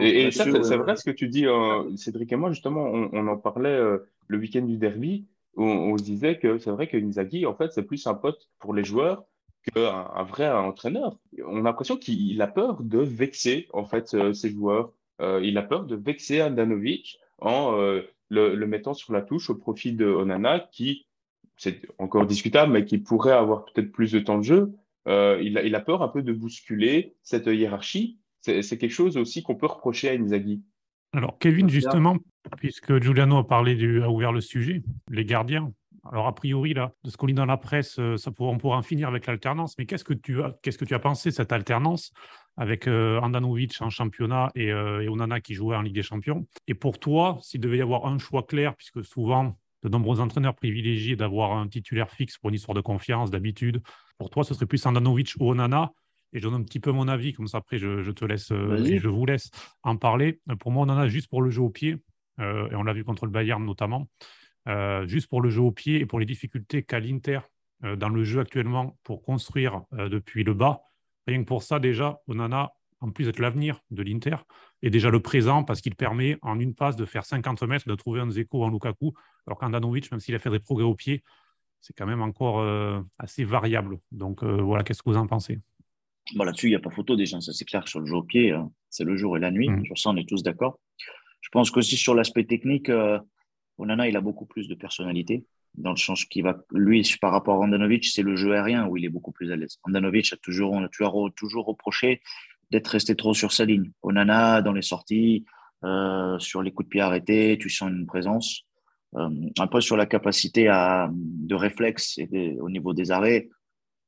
Et, ça, c'est vrai ce que tu dis, euh, Cédric et moi, justement, on, en parlait euh, le week-end du derby, où on, se disait que c'est vrai que Inzaghi, en fait, c'est plus un pote pour les joueurs qu'un un vrai entraîneur. On a l'impression qu'il a peur de vexer, en fait, euh, ses joueurs. il a peur de vexer Andanovic en le, le, mettant sur la touche au profit de Onana, qui, c'est encore discutable, mais qui pourrait avoir peut-être plus de temps de jeu. Euh, il, a, il, a, peur un peu de bousculer cette hiérarchie. C'est quelque chose aussi qu'on peut reprocher à Inzaghi. Alors, Kevin, justement, puisque Giuliano a parlé du, a ouvert le sujet, les gardiens. Alors, a priori, là, de ce qu'on lit dans la presse, euh, ça on pourra en finir avec l'alternance. Mais qu'est-ce que tu as, qu'est-ce que tu as pensé cette alternance avec euh, Andanovic en championnat et, et, Onana qui jouait en Ligue des Champions? Et pour toi, s'il devait y avoir un choix clair, puisque souvent de nombreux entraîneurs privilégient d'avoir un titulaire fixe pour une histoire de confiance, d'habitude. Pour toi, ce serait plus Andanovic ou Onana. Et je donne un petit peu mon avis, comme ça après je, te laisse euh, je vous laisse en parler. Pour moi, Onana, juste pour le jeu au pied, euh, et on l'a vu contre le Bayern notamment, euh, juste pour le jeu au pied et pour les difficultés qu'a l'Inter dans le jeu actuellement pour construire depuis le bas. Rien que pour ça, déjà, Onana, en plus d'être l'avenir de l'Inter, et déjà le présent parce qu'il permet en une passe de faire 50 mètres, de trouver un Zeko en Lukaku, alors qu'Andanovic, même s'il a fait des progrès au pied, c'est quand même encore assez variable. Donc voilà, qu'est-ce que vous en pensez? Bon, Là-dessus, il n'y a pas photo déjà, ça c'est clair. Sur le jeu au pied, hein, c'est le jour et la nuit. Mmh. Sur ça, on est tous d'accord. Je pense qu'aussi sur l'aspect technique, euh, Onana, il a beaucoup plus de personnalité, dans le sens qu'il va, lui, par rapport à Andanovic, c'est le jeu aérien où il est beaucoup plus à l'aise. Andanovic a toujours, on a toujours, toujours reproché d'être resté trop sur sa ligne. Onana, dans les sorties, euh, sur les coups de pied arrêtés, tu sens une présence. Euh, après, sur la capacité à, de réflexe et au niveau des arrêts,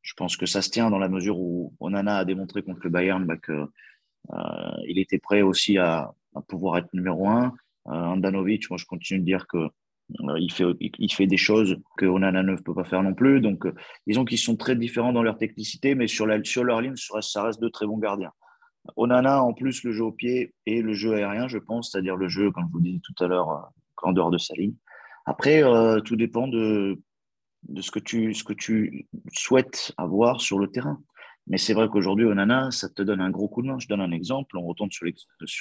je pense que ça se tient dans la mesure où Onana a démontré contre le Bayern bah, qu'il euh, était prêt aussi à, pouvoir être numéro un. Euh, Andanovic, moi je continue de dire que euh, il fait, des choses que Onana ne peut pas faire non plus. Donc, euh, disons qu'ils sont très différents dans leur technicité, mais sur, sur leur ligne, ça reste de très bons gardiens. Onana, en plus, le jeu au pied et le jeu aérien, je pense, c'est-à-dire le jeu, comme je vous disais tout à l'heure, en dehors de sa ligne. Après, tout dépend de, de ce, que tu, ce que souhaites avoir sur le terrain. Mais c'est vrai qu'aujourd'hui, Onana, ça te donne un gros coup de main. Je donne un exemple. On retourne sur,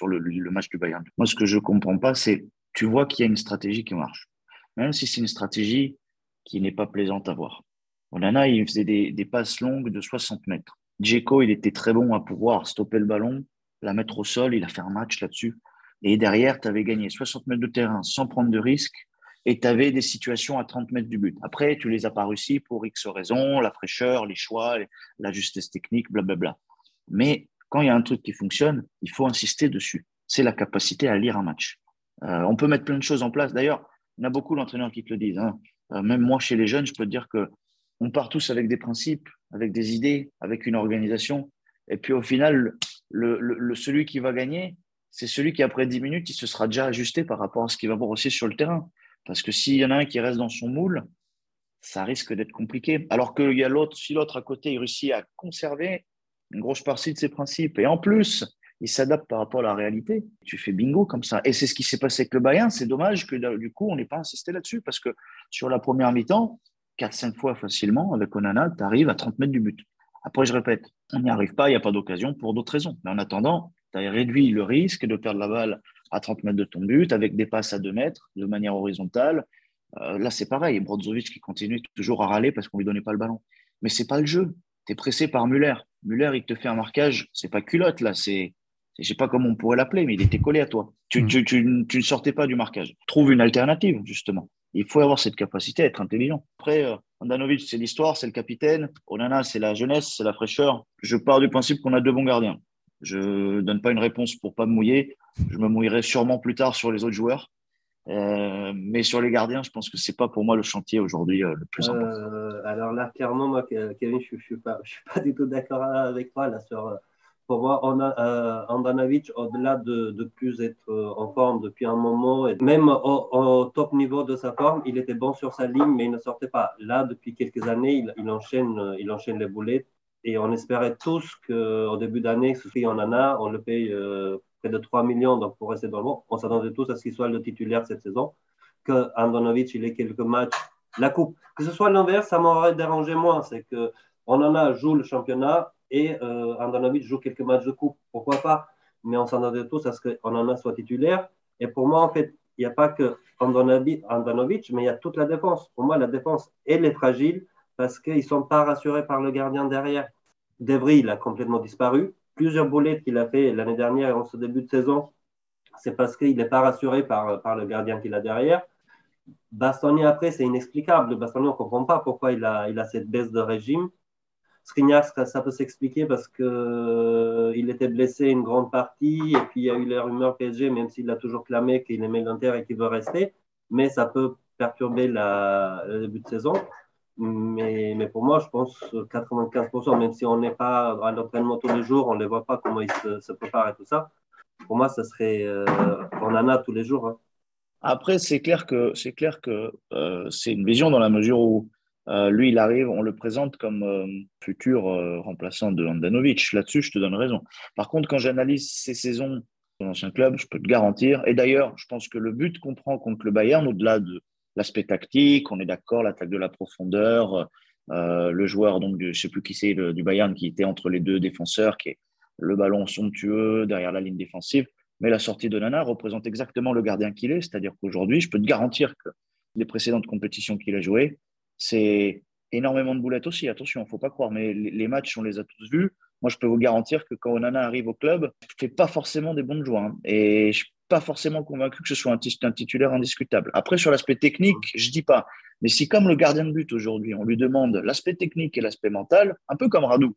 le, match du Bayern. Moi, ce que je ne comprends pas, c'est tu vois qu'il y a une stratégie qui marche. Même si c'est une stratégie qui n'est pas plaisante à voir. Onana, il faisait des, des passes longues de 60 mètres. Djeko, il était très bon à pouvoir stopper le ballon, la mettre au sol, il a fait un match là-dessus. Et derrière, tu avais gagné 60 mètres de terrain sans prendre de risque et tu avais des situations à 30 mètres du but. Après, tu les as pas réussi pour X raisons, la fraîcheur, les choix, la justesse technique, blablabla. Mais quand il y a un truc qui fonctionne, il faut insister dessus. C'est la capacité à lire un match. Euh, on peut mettre plein de choses en place. D'ailleurs, il y a beaucoup d'entraîneurs qui te le disent. Hein. Euh, même moi, chez les jeunes, je peux te dire que on part tous avec des principes, avec des idées, avec une organisation. Et puis au final, le, celui qui va gagner, c'est celui qui, après 10 minutes, il se sera déjà ajusté par rapport à ce qu'il va voir aussi sur le terrain. Parce que s'il y en a un qui reste dans son moule, ça risque d'être compliqué. Alors que y a l'autre, si l'autre à côté, il réussit à conserver une grosse partie de ses principes, et en plus, il s'adapte par rapport à la réalité, tu fais bingo comme ça. Et c'est ce qui s'est passé avec le Bayern. C'est dommage que du coup, on n'ait pas insisté là-dessus, parce que sur la première mi-temps, 4-5 fois facilement, avec Onana, tu arrives à 30 mètres du but. Après, je répète, on n'y arrive pas, il n'y a pas d'occasion pour d'autres raisons. Mais en attendant, tu as réduit le risque de perdre la balle à 30 mètres de ton but, avec des passes à 2 mètres, de manière horizontale. Euh, là, c'est pareil. Brozovic qui continue toujours à râler parce qu'on ne lui donnait pas le ballon. Mais c'est pas le jeu. Tu es pressé par Muller. Muller, il te fait un marquage. C'est pas culotte, là. C'est, je sais pas comment on pourrait l'appeler, mais il était collé à toi. Tu, mm. tu, tu, tu, ne sortais pas du marquage. Trouve une alternative, justement. Il faut avoir cette capacité à être intelligent. Après, euh, Andanovic, c'est l'histoire, c'est le capitaine. Onana, c'est la jeunesse, c'est la fraîcheur. Je pars du principe qu'on a deux bons gardiens. Je ne donne pas une réponse pour pas me mouiller. Je me mouillerai sûrement plus tard sur les autres joueurs. Euh, mais sur les gardiens, je pense que c'est pas pour moi le chantier aujourd'hui euh, le plus important. alors là, clairement, moi, Kevin, je, ne suis, pas, je suis pas du tout d'accord avec toi là sur pour moi, on a, euh, Andanovic, au-delà de, de, plus être euh, en forme depuis un moment, et même au, top niveau de sa forme, il était bon sur sa ligne, mais il ne sortait pas. Là, depuis quelques années, il, enchaîne, il enchaîne les boulettes. Et on espérait tous qu'au début d'année, ce en en a, on le paye euh, près de 3 millions donc pour rester dans le monde. On s'attendait tous à ce qu'il soit le titulaire cette saison, que Andanovic, il ait quelques matchs. La coupe, que ce soit l'inverse, ça m'aurait dérangé moins. C'est que on joue le championnat, et euh, Andanovic joue quelques matchs de coupe, pourquoi pas? Mais on s'en tous à ce qu'Andanovic soit titulaire. Et pour moi, en fait, il n'y a pas que Andanovic, mais il y a toute la défense. Pour moi, la défense, elle est fragile parce qu'ils ne sont pas rassurés par le gardien derrière. Devry, il a complètement disparu. Plusieurs boulettes qu'il a fait l'année dernière en ce début de saison, c'est parce qu'il n'est pas rassuré par, le gardien qu'il a derrière. Bastoni, après, c'est inexplicable. Bastoni, on ne comprend pas pourquoi il a, cette baisse de régime. Skriniar, ça peut s'expliquer parce qu'il euh, était blessé une grande partie et puis il y a eu les rumeurs PSG, même s'il a toujours clamé qu'il aimait l'Inter et qu'il veut rester. Mais ça peut perturber le début de saison. Mais, pour moi, je pense 95%, même si on n'est pas à l'entraînement tous les jours, on ne les voit pas comment ils se, préparent et tout ça. Pour moi, ça serait. Euh, en a tous les jours. Hein. Après, c'est clair que c'est clair que euh, c'est une vision dans la mesure où euh, lui, il arrive, on le présente comme euh, futur euh, remplaçant de Andanovic. Là-dessus, je te donne raison. Par contre, quand j'analyse ces saisons dans l'ancien club, je peux te garantir. Et d'ailleurs, je pense que le but qu'on prend contre le Bayern, au-delà de l'aspect tactique, on est d'accord, l'attaque de la profondeur, le joueur, donc, je ne sais plus qui c'est, du Bayern, qui était entre les deux défenseurs, qui est le ballon somptueux derrière la ligne défensive. Mais la sortie de Nana représente exactement le gardien qu'il est. C'est-à-dire qu'aujourd'hui, je peux te garantir que les précédentes compétitions qu'il a jouées, c'est énormément de boulettes aussi. Attention, il ne faut pas croire, mais les matchs, on les a tous vus. Moi, je peux vous garantir que quand Onana arrive au club, je ne fais pas forcément des bons joueurs. Hein. Et je pas forcément convaincu que ce soit un, titulaire indiscutable. Après, sur l'aspect technique, je ne dis pas. Mais si, comme le gardien de but aujourd'hui, on lui demande l'aspect technique et l'aspect mental, un peu comme Radou,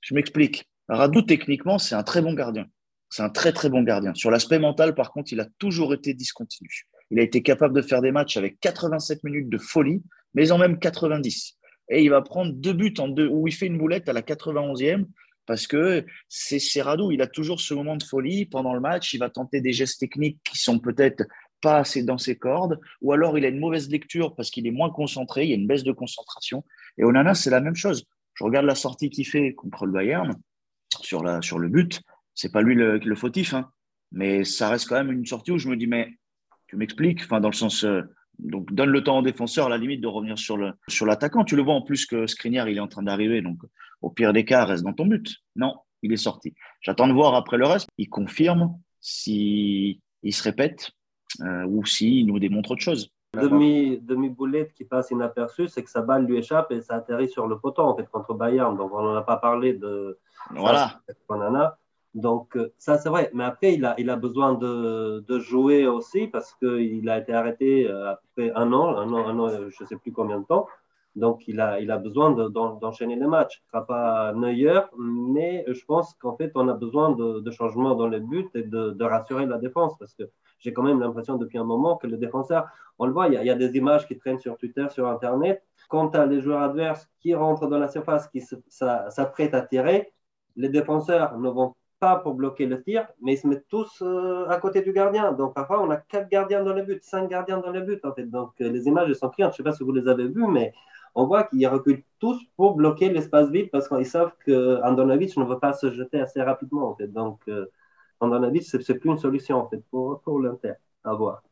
je m'explique. Radou, techniquement, c'est un très bon gardien. C'est un très, très bon gardien. Sur l'aspect mental, par contre, il a toujours été discontinu. Il a été capable de faire des matchs avec 87 minutes de folie mais en même 90. Et il va prendre deux buts en deux, où il fait une boulette à la 91e, parce que c'est Serrado, il a toujours ce moment de folie pendant le match, il va tenter des gestes techniques qui sont peut-être pas assez dans ses cordes, ou alors il a une mauvaise lecture parce qu'il est moins concentré, il y a une baisse de concentration. Et Onana, c'est la même chose. Je regarde la sortie qu'il fait contre le Bayern sur, le but, c'est pas lui le, le fautif, hein. mais ça reste quand même une sortie où je me dis, mais tu m'expliques, enfin dans le sens, euh, donc, donne le temps au défenseur, à la limite, de revenir sur l'attaquant. Tu le vois en plus que Skriniar, il est en train d'arriver. Donc, au pire des cas, reste dans ton but. Non, il est sorti. J'attends de voir après le reste. Il confirme si il se répète euh, ou s'il nous démontre autre chose. Demi, demi boulette qui passe inaperçu, c'est que sa balle lui échappe et ça atterrit sur le poteau en fait contre Bayern. Donc on n'en a pas parlé de voilà. Donc, euh, ça, c'est vrai. Mais après, il a, il a besoin de, de jouer aussi parce qu'il a été arrêté euh, après un an, un an, un an je ne sais plus combien de temps. Donc, il a, il a besoin d'enchaîner les matchs. Ce ne sera pas Neuer, mais je pense qu'en fait, on a besoin de, changements dans les buts et de, rassurer la défense parce que j'ai quand même l'impression depuis un moment que le défenseur, on le voit, il y, a, il y, a, des images qui traînent sur Twitter, sur Internet. Quant à les joueurs adverses qui rentrent dans la surface, qui s'apprêtent à tirer, les défenseurs ne vont pas pour bloquer le tir, mais ils se mettent tous euh, à côté du gardien. Donc parfois, on a quatre gardiens dans le but, cinq gardiens dans le but, en fait. Donc euh, les images sont criantes. Je ne sais pas si vous les avez vues, mais on voit qu'ils reculent tous pour bloquer l'espace vide parce qu'ils savent qu'Andanovic ne veut pas se jeter assez rapidement. Donc euh, Andanovic, ce n'est plus une solution, pour, pour l'Inter. À voir.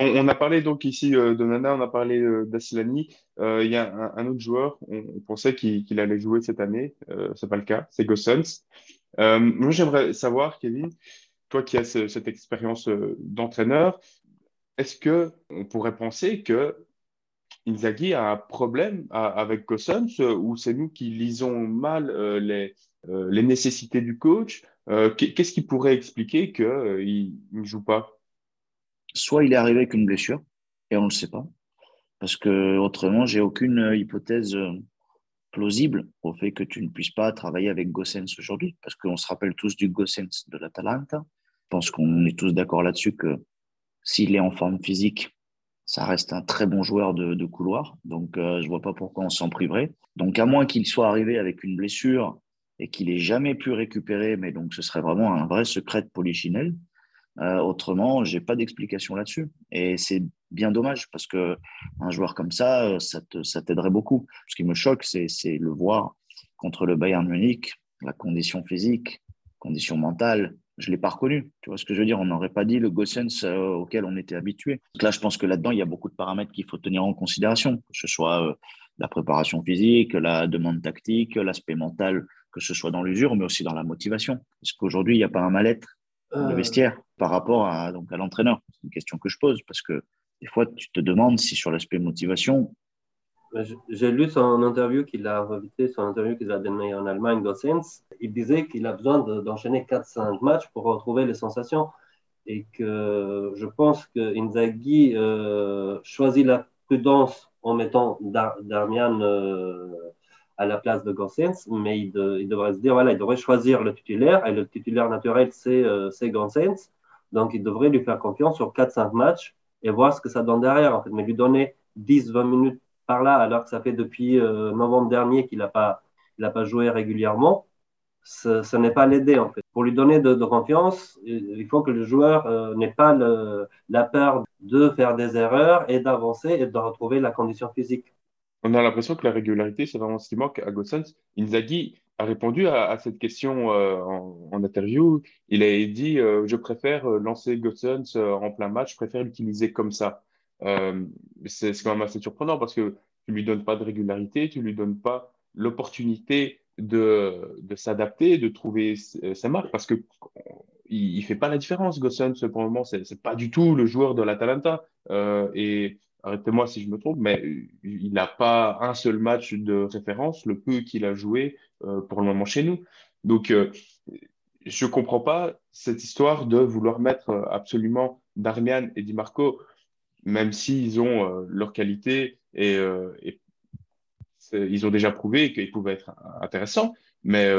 On, a parlé donc ici de Nana, on a parlé d'Asilani. Il y a un, autre joueur, on, pensait qu'il allait jouer cette année, ce n'est pas le cas, c'est Gossens. Euh, moi, j'aimerais savoir, Kevin, toi qui as cette expérience euh, d'entraîneur, est-ce que on pourrait penser que Inzaghi a un problème avec Cossons ou c'est nous qui lisons mal euh, les, les nécessités du coach. Qu'est-ce qui pourrait expliquer qu'il ne joue pas? Soit il est arrivé avec une blessure et on ne le sait pas, parce que autrement j'ai aucune hypothèse plausible au fait que tu ne puisses pas travailler avec Gossens aujourd'hui, parce qu'on se rappelle tous du Gossens de l'Atalanta. Je pense qu'on est tous d'accord là-dessus que s'il est en forme physique, ça reste un très bon joueur de, couloir. Donc, euh, je ne vois pas pourquoi on s'en priverait. Donc, à moins qu'il soit arrivé avec une blessure et qu'il n'ait jamais pu récupérer, mais donc ce serait vraiment un vrai secret de Polichinelle. Euh, autrement, j'ai pas d'explication là-dessus. Et c'est bien dommage parce que un joueur comme ça, ça, ça t'aiderait beaucoup. Ce qui me choque, c'est le voir contre le Bayern Munich, la condition physique, condition mentale. Je l'ai pas reconnu. Tu vois ce que je veux dire? On n'aurait pas dit le Gossens euh, auquel on était habitué. Donc là, je pense que là-dedans, il y a beaucoup de paramètres qu'il faut tenir en considération, que ce soit euh, la préparation physique, la demande tactique, l'aspect mental, que ce soit dans l'usure, mais aussi dans la motivation. Parce qu'aujourd'hui, il n'y a pas un mal-être dans le euh. vestiaire par rapport à, donc, à l'entraîneur. C'est une question que je pose parce que des fois, tu te demandes si sur l'aspect motivation. J'ai lu son interview qu'il a invité, son interview qu'il a donné en Allemagne, Gossens. Il disait qu'il a besoin d'enchaîner 4-5 matchs pour retrouver les sensations et que je pense que Inzaghi euh, choisit la prudence en mettant Darmian euh, à la place de Gossens, mais il, devrait se dire, voilà, il devrait choisir le titulaire, et le titulaire naturel, c'est euh, Gossens. Donc, il devrait lui faire confiance sur 4-5 matchs et voir ce que ça donne derrière, en fait. Mais lui donner 10-20 minutes par là, alors que ça fait depuis euh, novembre dernier qu'il n'a pas, joué régulièrement, ce, n'est pas l'aider, en fait. Pour lui donner de, confiance, il faut que le joueur euh, n'ait pas la peur de faire des erreurs et d'avancer et de retrouver la condition physique on a l'impression que la régularité, c'est vraiment ce qui manque à Gossens. Inzaghi a répondu à, cette question euh, en, interview. Il a dit Je préfère lancer Gossens en plein match, je préfère l'utiliser comme ça. C'est quand même assez surprenant parce que tu ne lui donnes pas de régularité, tu ne lui donnes pas l'opportunité de, de s'adapter, de trouver sa marque parce que il, fait pas la différence, Gossens, pour le moment. C'est pas du tout le joueur de l'Atalanta. et arrêtez-moi si je me trompe, mais il n'a pas un seul match de référence, le peu qu'il a joué euh, pour le moment chez nous. Donc, euh, je comprends pas cette histoire de vouloir mettre euh, absolument Darmian et Di Marco, même s'ils ont leur qualité et, ils ont déjà prouvé qu'ils pouvaient être intéressants. Mais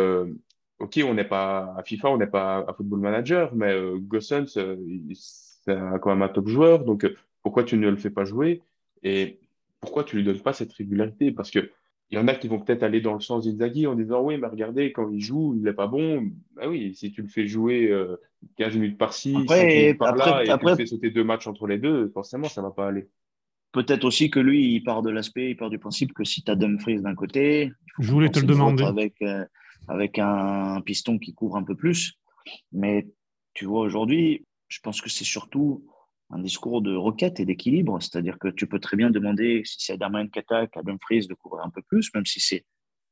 OK, on n'est pas à FIFA, on n'est pas à Football Manager, mais Gossens, c'est quand même un top joueur. Donc, pourquoi tu ne le fais pas jouer? Et pourquoi tu lui donnes pas cette régularité? Parce que il y en a qui vont peut-être aller dans le sens d'Inzaghi en disant oui, mais regardez, quand il joue, il n'est pas bon. Ah oui, si tu le fais jouer 15 euh, minutes par-ci, 5 minutes par-là, et tu le fais sauter deux matchs entre les deux, forcément, ça ne va pas aller. Peut-être aussi que lui, il part de l'aspect, il part du principe que si tu as Dumfries d'un côté, je voulais te le demander. Avec, euh, avec un piston qui couvre un peu plus. Mais tu vois, aujourd'hui, je pense que c'est surtout un discours de requête et d'équilibre, c'est-à-dire que tu peux très bien demander si c'est Adama qui attaque à Dumfries de couvrir un peu plus, même si c'est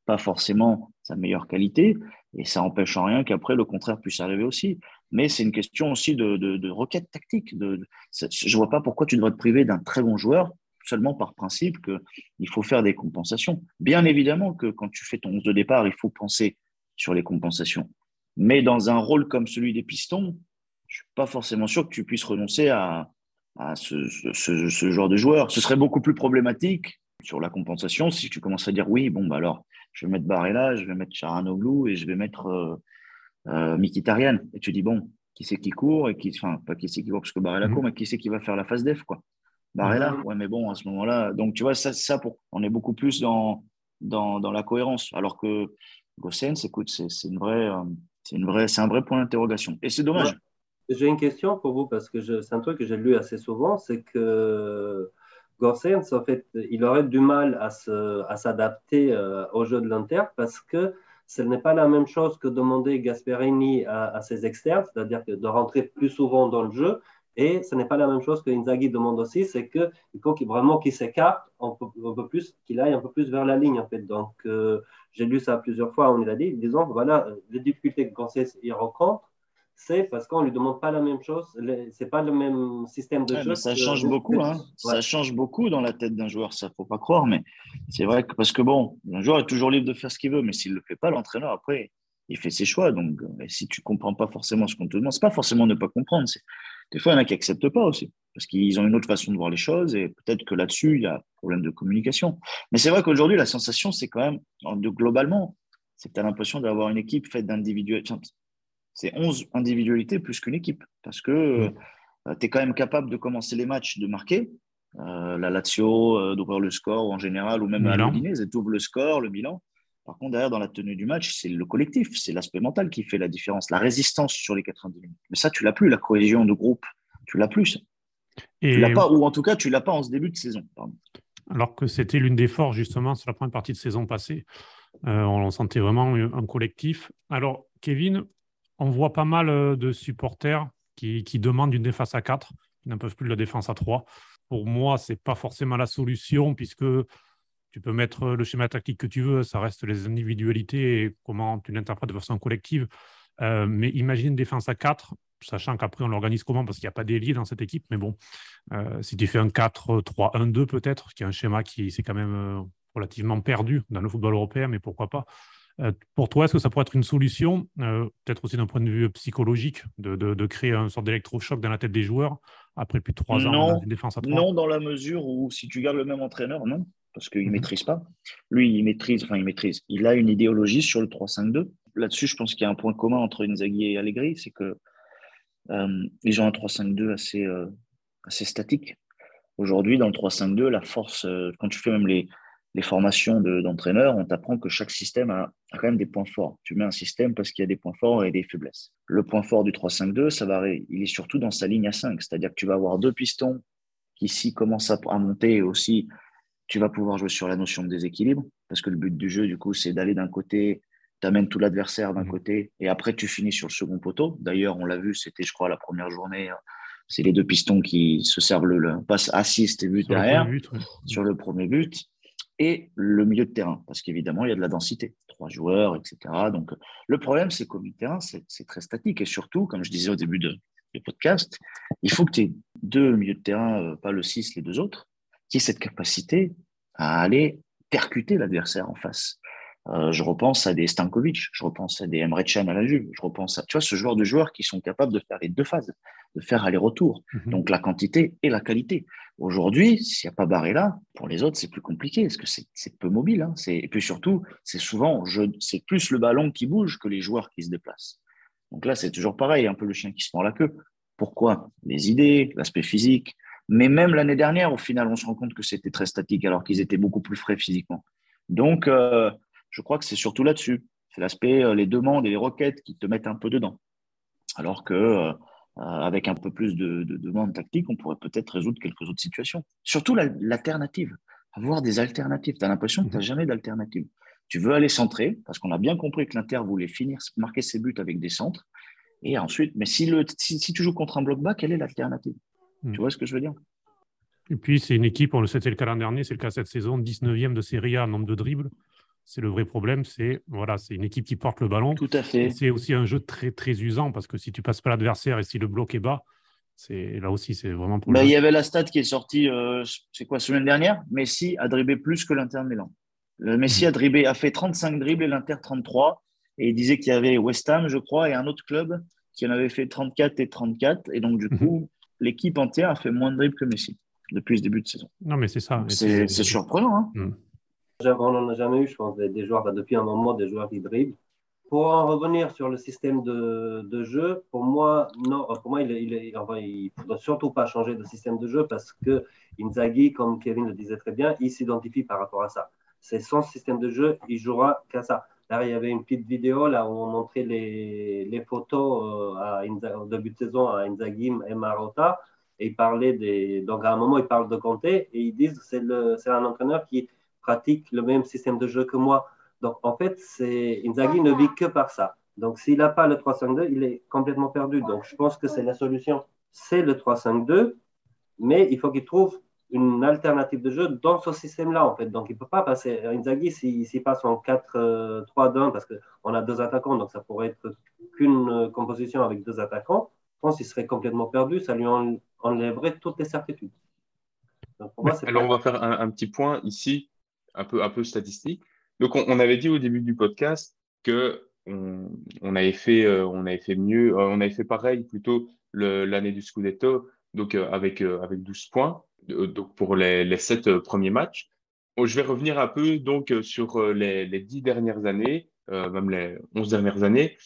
pas forcément sa meilleure qualité, et ça empêche en rien qu'après le contraire puisse arriver aussi. Mais c'est une question aussi de, de, requête tactique. De, je vois pas pourquoi tu devrais te priver d'un très bon joueur seulement par principe qu'il faut faire des compensations. Bien évidemment que quand tu fais ton 11 de départ, il faut penser sur les compensations. Mais dans un rôle comme celui des pistons, je suis pas forcément sûr que tu puisses renoncer à, ce, genre de joueur. Ce serait beaucoup plus problématique sur la compensation si tu commences à dire oui, bon, bah alors, je vais mettre Barella, je vais mettre Charanoglu et je vais mettre euh, euh Mikitarian. Et tu dis, bon, qui c'est qui court et qui, enfin, pas qui c'est qui court parce que Barella mhm. court, mais qui c'est qui va faire la phase def, quoi. Barella, mhm. ouais, mais bon, à ce moment-là, donc tu vois, ça, ça pour, on est beaucoup plus dans, dans, dans la cohérence. Alors que Gossens, écoute, c'est une vraie, euh, c'est une vraie, c'est un vrai point d'interrogation. Et c'est dommage. J'ai une question pour vous parce que c'est un truc que j'ai lu assez souvent, c'est que Gorsens, en fait, il aurait du mal à s'adapter à euh, au jeu de l'Inter parce que ce n'est pas la même chose que demander Gasperini à, ses externes, c'est-à-dire de rentrer plus souvent dans le jeu. Et ce n'est pas la même chose que Inzaghi demande aussi, c'est qu'il faut vraiment qu'il s'écarte un, peu plus, qu'il aille un peu plus vers la ligne, en fait. Donc, euh, j'ai lu ça plusieurs fois, on l'a dit, disons, voilà, les difficultés que Gorsens y rencontre, c'est parce qu'on ne lui demande pas la même chose. C'est pas le même système de jeu. Ça change beaucoup. Hein. Ça change beaucoup dans la tête d'un joueur, ça faut pas croire. Mais c'est vrai que parce que bon, un joueur est toujours libre de faire ce qu'il veut, mais s'il le fait pas, l'entraîneur après, il fait ses choix. Donc, euh, si tu comprends pas forcément ce qu'on te demande, c'est pas forcément ne pas comprendre. Des fois, il y en a qui acceptent pas aussi parce qu'ils ont une autre façon de voir les choses et peut-être que là-dessus, il y a un problème de communication. Mais c'est vrai qu'aujourd'hui, la sensation, c'est quand même, de, globalement, c'est que tu as l'impression d'avoir une équipe faite d'individus c'est 11 individualités plus qu'une équipe. Parce que mm. euh, tu es quand même capable de commencer les matchs, de marquer. Euh, la Lazio, euh, d'ouvrir le score en général, ou même la Udinese, tu ouvres le score, le bilan. Par contre, derrière, dans la tenue du match, c'est le collectif, c'est l'aspect mental qui fait la différence, la résistance sur les 90 minutes. Mais ça, tu l'as plus, la cohésion de groupe, tu l'as plus. Et... Tu l'as pas, ou en tout cas, tu l'as pas en ce début de saison. Alors que c'était l'une des forces, justement, sur la première partie de saison passée. On sentait vraiment un collectif. Alors, Kevin, on voit pas mal euh, de supporters qui, demandent une défense à 4, qui n'en peuvent plus de la défense à 3. Pour moi, ce n'est pas forcément la solution, puisque tu peux mettre le schéma tactique que tu veux, ça reste les individualités et comment tu l'interprètes de façon collective. Euh, mais imagine une défense à 4, sachant qu'après on l'organise comment Parce qu'il n'y a pas d'ailier dans cette équipe. Mais bon, euh, si tu fais un 4-3-1-2 peut-être, qui est un schéma qui s'est quand même euh, relativement perdu dans le football européen, mais pourquoi pas pour toi, est-ce que ça pourrait être une solution, peut-être aussi d'un point de vue psychologique, de, de, créer un sorte d'électrochoc dans la tête des joueurs après plus de trois ans dans une défense à 3 Non, dans la mesure où si tu gardes le même entraîneur, non parce qu'il ne mhm. maîtrise pas. Lui, il maîtrise, enfin, il maîtrise. Il a une idéologie sur le 3-5-2. Là-dessus, je pense qu'il y a un point commun entre Inzaghi et Allegri, c'est que euh, ils ont un 3-5-2 assez, euh, assez statique. Aujourd'hui, dans le 3-5-2, la force, euh, quand tu fais même les, les formations d'entraîneurs, on t'apprend que chaque système a, quand même des points forts. Tu mets un système parce qu'il y a des points forts et des faiblesses. Le point fort du 3-5-2, ça va, il est surtout dans sa ligne à 5, c'est-à-dire que tu vas avoir deux pistons qui, ici, commencent à, à monter aussi tu vas pouvoir jouer sur la notion de déséquilibre, parce que le but du jeu, du coup, c'est d'aller d'un côté, tu amènes tout l'adversaire d'un mmh. côté, et après, tu finis sur le second poteau. D'ailleurs, on l'a vu, c'était, je crois, la première journée, hein. c'est les deux pistons qui se servent le, passe assist et but derrière, sur le premier but, et le milieu de terrain, parce qu'évidemment, il y a de la densité, trois joueurs, etc. Donc, le problème, c'est qu'au milieu de terrain, c'est très statique, et surtout, comme je disais au début du podcast, il faut que tu aies deux milieux de terrain, euh, pas le 6, les deux autres, qui cette capacité à aller percuter l'adversaire en face. Euh, je repense à des Stankovic, je repense à des Emre Can à la Juve, je repense à tu vois, ce genre de joueurs qui sont capables de faire les deux phases, de faire aller-retour. Mhm. Donc la quantité et la qualité. Aujourd'hui, s'il n'y a pas Barré-là, pour les autres, c'est plus compliqué parce que c'est peu mobile. Hein. Et puis surtout, c'est souvent, c'est plus le ballon qui bouge que les joueurs qui se déplacent. Donc là, c'est toujours pareil, un peu le chien qui se prend la queue. Pourquoi? Les idées, l'aspect physique, mais même l'année dernière, au final, on se rend compte que c'était très statique alors qu'ils étaient beaucoup plus frais physiquement. Donc, euh, je crois que c'est surtout là-dessus. C'est l'aspect, euh, les demandes et les requêtes qui te mettent un peu dedans. Alors que euh, avec un peu plus de, demandes tactiques, on pourrait peut-être résoudre quelques autres situations. Surtout l'alternative. Avoir des alternatives. Tu as l'impression que tu n'as mhm. jamais d'alternative. Tu veux aller centrer, parce qu'on a bien compris que l'Inter voulait finir, marquer ses buts avec des centres. Et ensuite, mais si, le, si tu joues contre un bloc bas, quelle est l'alternative? Tu hmm. vois ce que je veux dire? Et puis, c'est une équipe, on le c'était le cas l'an dernier, c'est le cas cette saison, 19e de Serie A en nombre de dribbles. C'est le vrai problème, c'est voilà, c'est une équipe qui porte le ballon. Tout à fait. C'est aussi un jeu très très usant parce que si tu passes pas l'adversaire et si le bloc est bas, c'est là aussi c'est vraiment. Pour il y avait la stat qui est sortie, euh, c'est quoi semaine dernière? Messi a dribblé plus que l'Inter Milan. Le Messi hmm. a dribblé, a fait 35 dribbles et l'Inter 33. Et il disait qu'il y avait West Ham, je crois, et un autre club qui en avait fait 34 et 34. Et donc, du hmm. coup, l'équipe entière a fait moins de dribbles que Messi depuis ce début de saison. Non, mais c'est ça. C'est surprenant. Hein hmm. On n'en a jamais eu, je pense, des joueurs, bah, depuis un moment, des joueurs qui. Pour en revenir sur le système de, jeu, pour moi, non, pour moi, il, il, faudra surtout pas changer de système de jeu parce que Inzaghi, comme Kevin le disait très bien, il s'identifie par rapport à ça. C'est son système de jeu, il jouera qu'à ça. Là, il y avait une petite vidéo là où on montrait les, photos euh, au début de saison à Inzaghi et Marotta. Et il parlait des. Donc, à un moment, il parle de Conté et ils disent c'est c'est un entraîneur qui pratique le même système de jeu que moi. Donc, en fait, Inzaghi ne vit que par ça. Donc, s'il n'a pas le 3-5-2, il est complètement perdu. Donc, je pense que c'est la solution. C'est le 3-5-2, mais il faut qu'il trouve une alternative de jeu dans ce système-là, en fait. Donc, il ne peut pas passer. Inzaghi, s'il passe en 4-3-1, parce qu'on a deux attaquants, donc ça pourrait être qu'une euh, composition avec deux attaquants, je pense qu'il serait complètement perdu. Ça lui enlèverait toutes les certitudes. Alors, on va faire un, petit point ici, un peu, un peu statistique. Donc, on, avait dit au début du podcast que on, avait fait, euh, on avait fait mieux, euh, on avait fait pareil plutôt l'année du Scudetto, donc avec, avec 12 points donc pour les, les sept euh, premiers matchs. Je vais revenir un peu donc euh, sur euh, les, les dix dernières années, même les onze dernières années.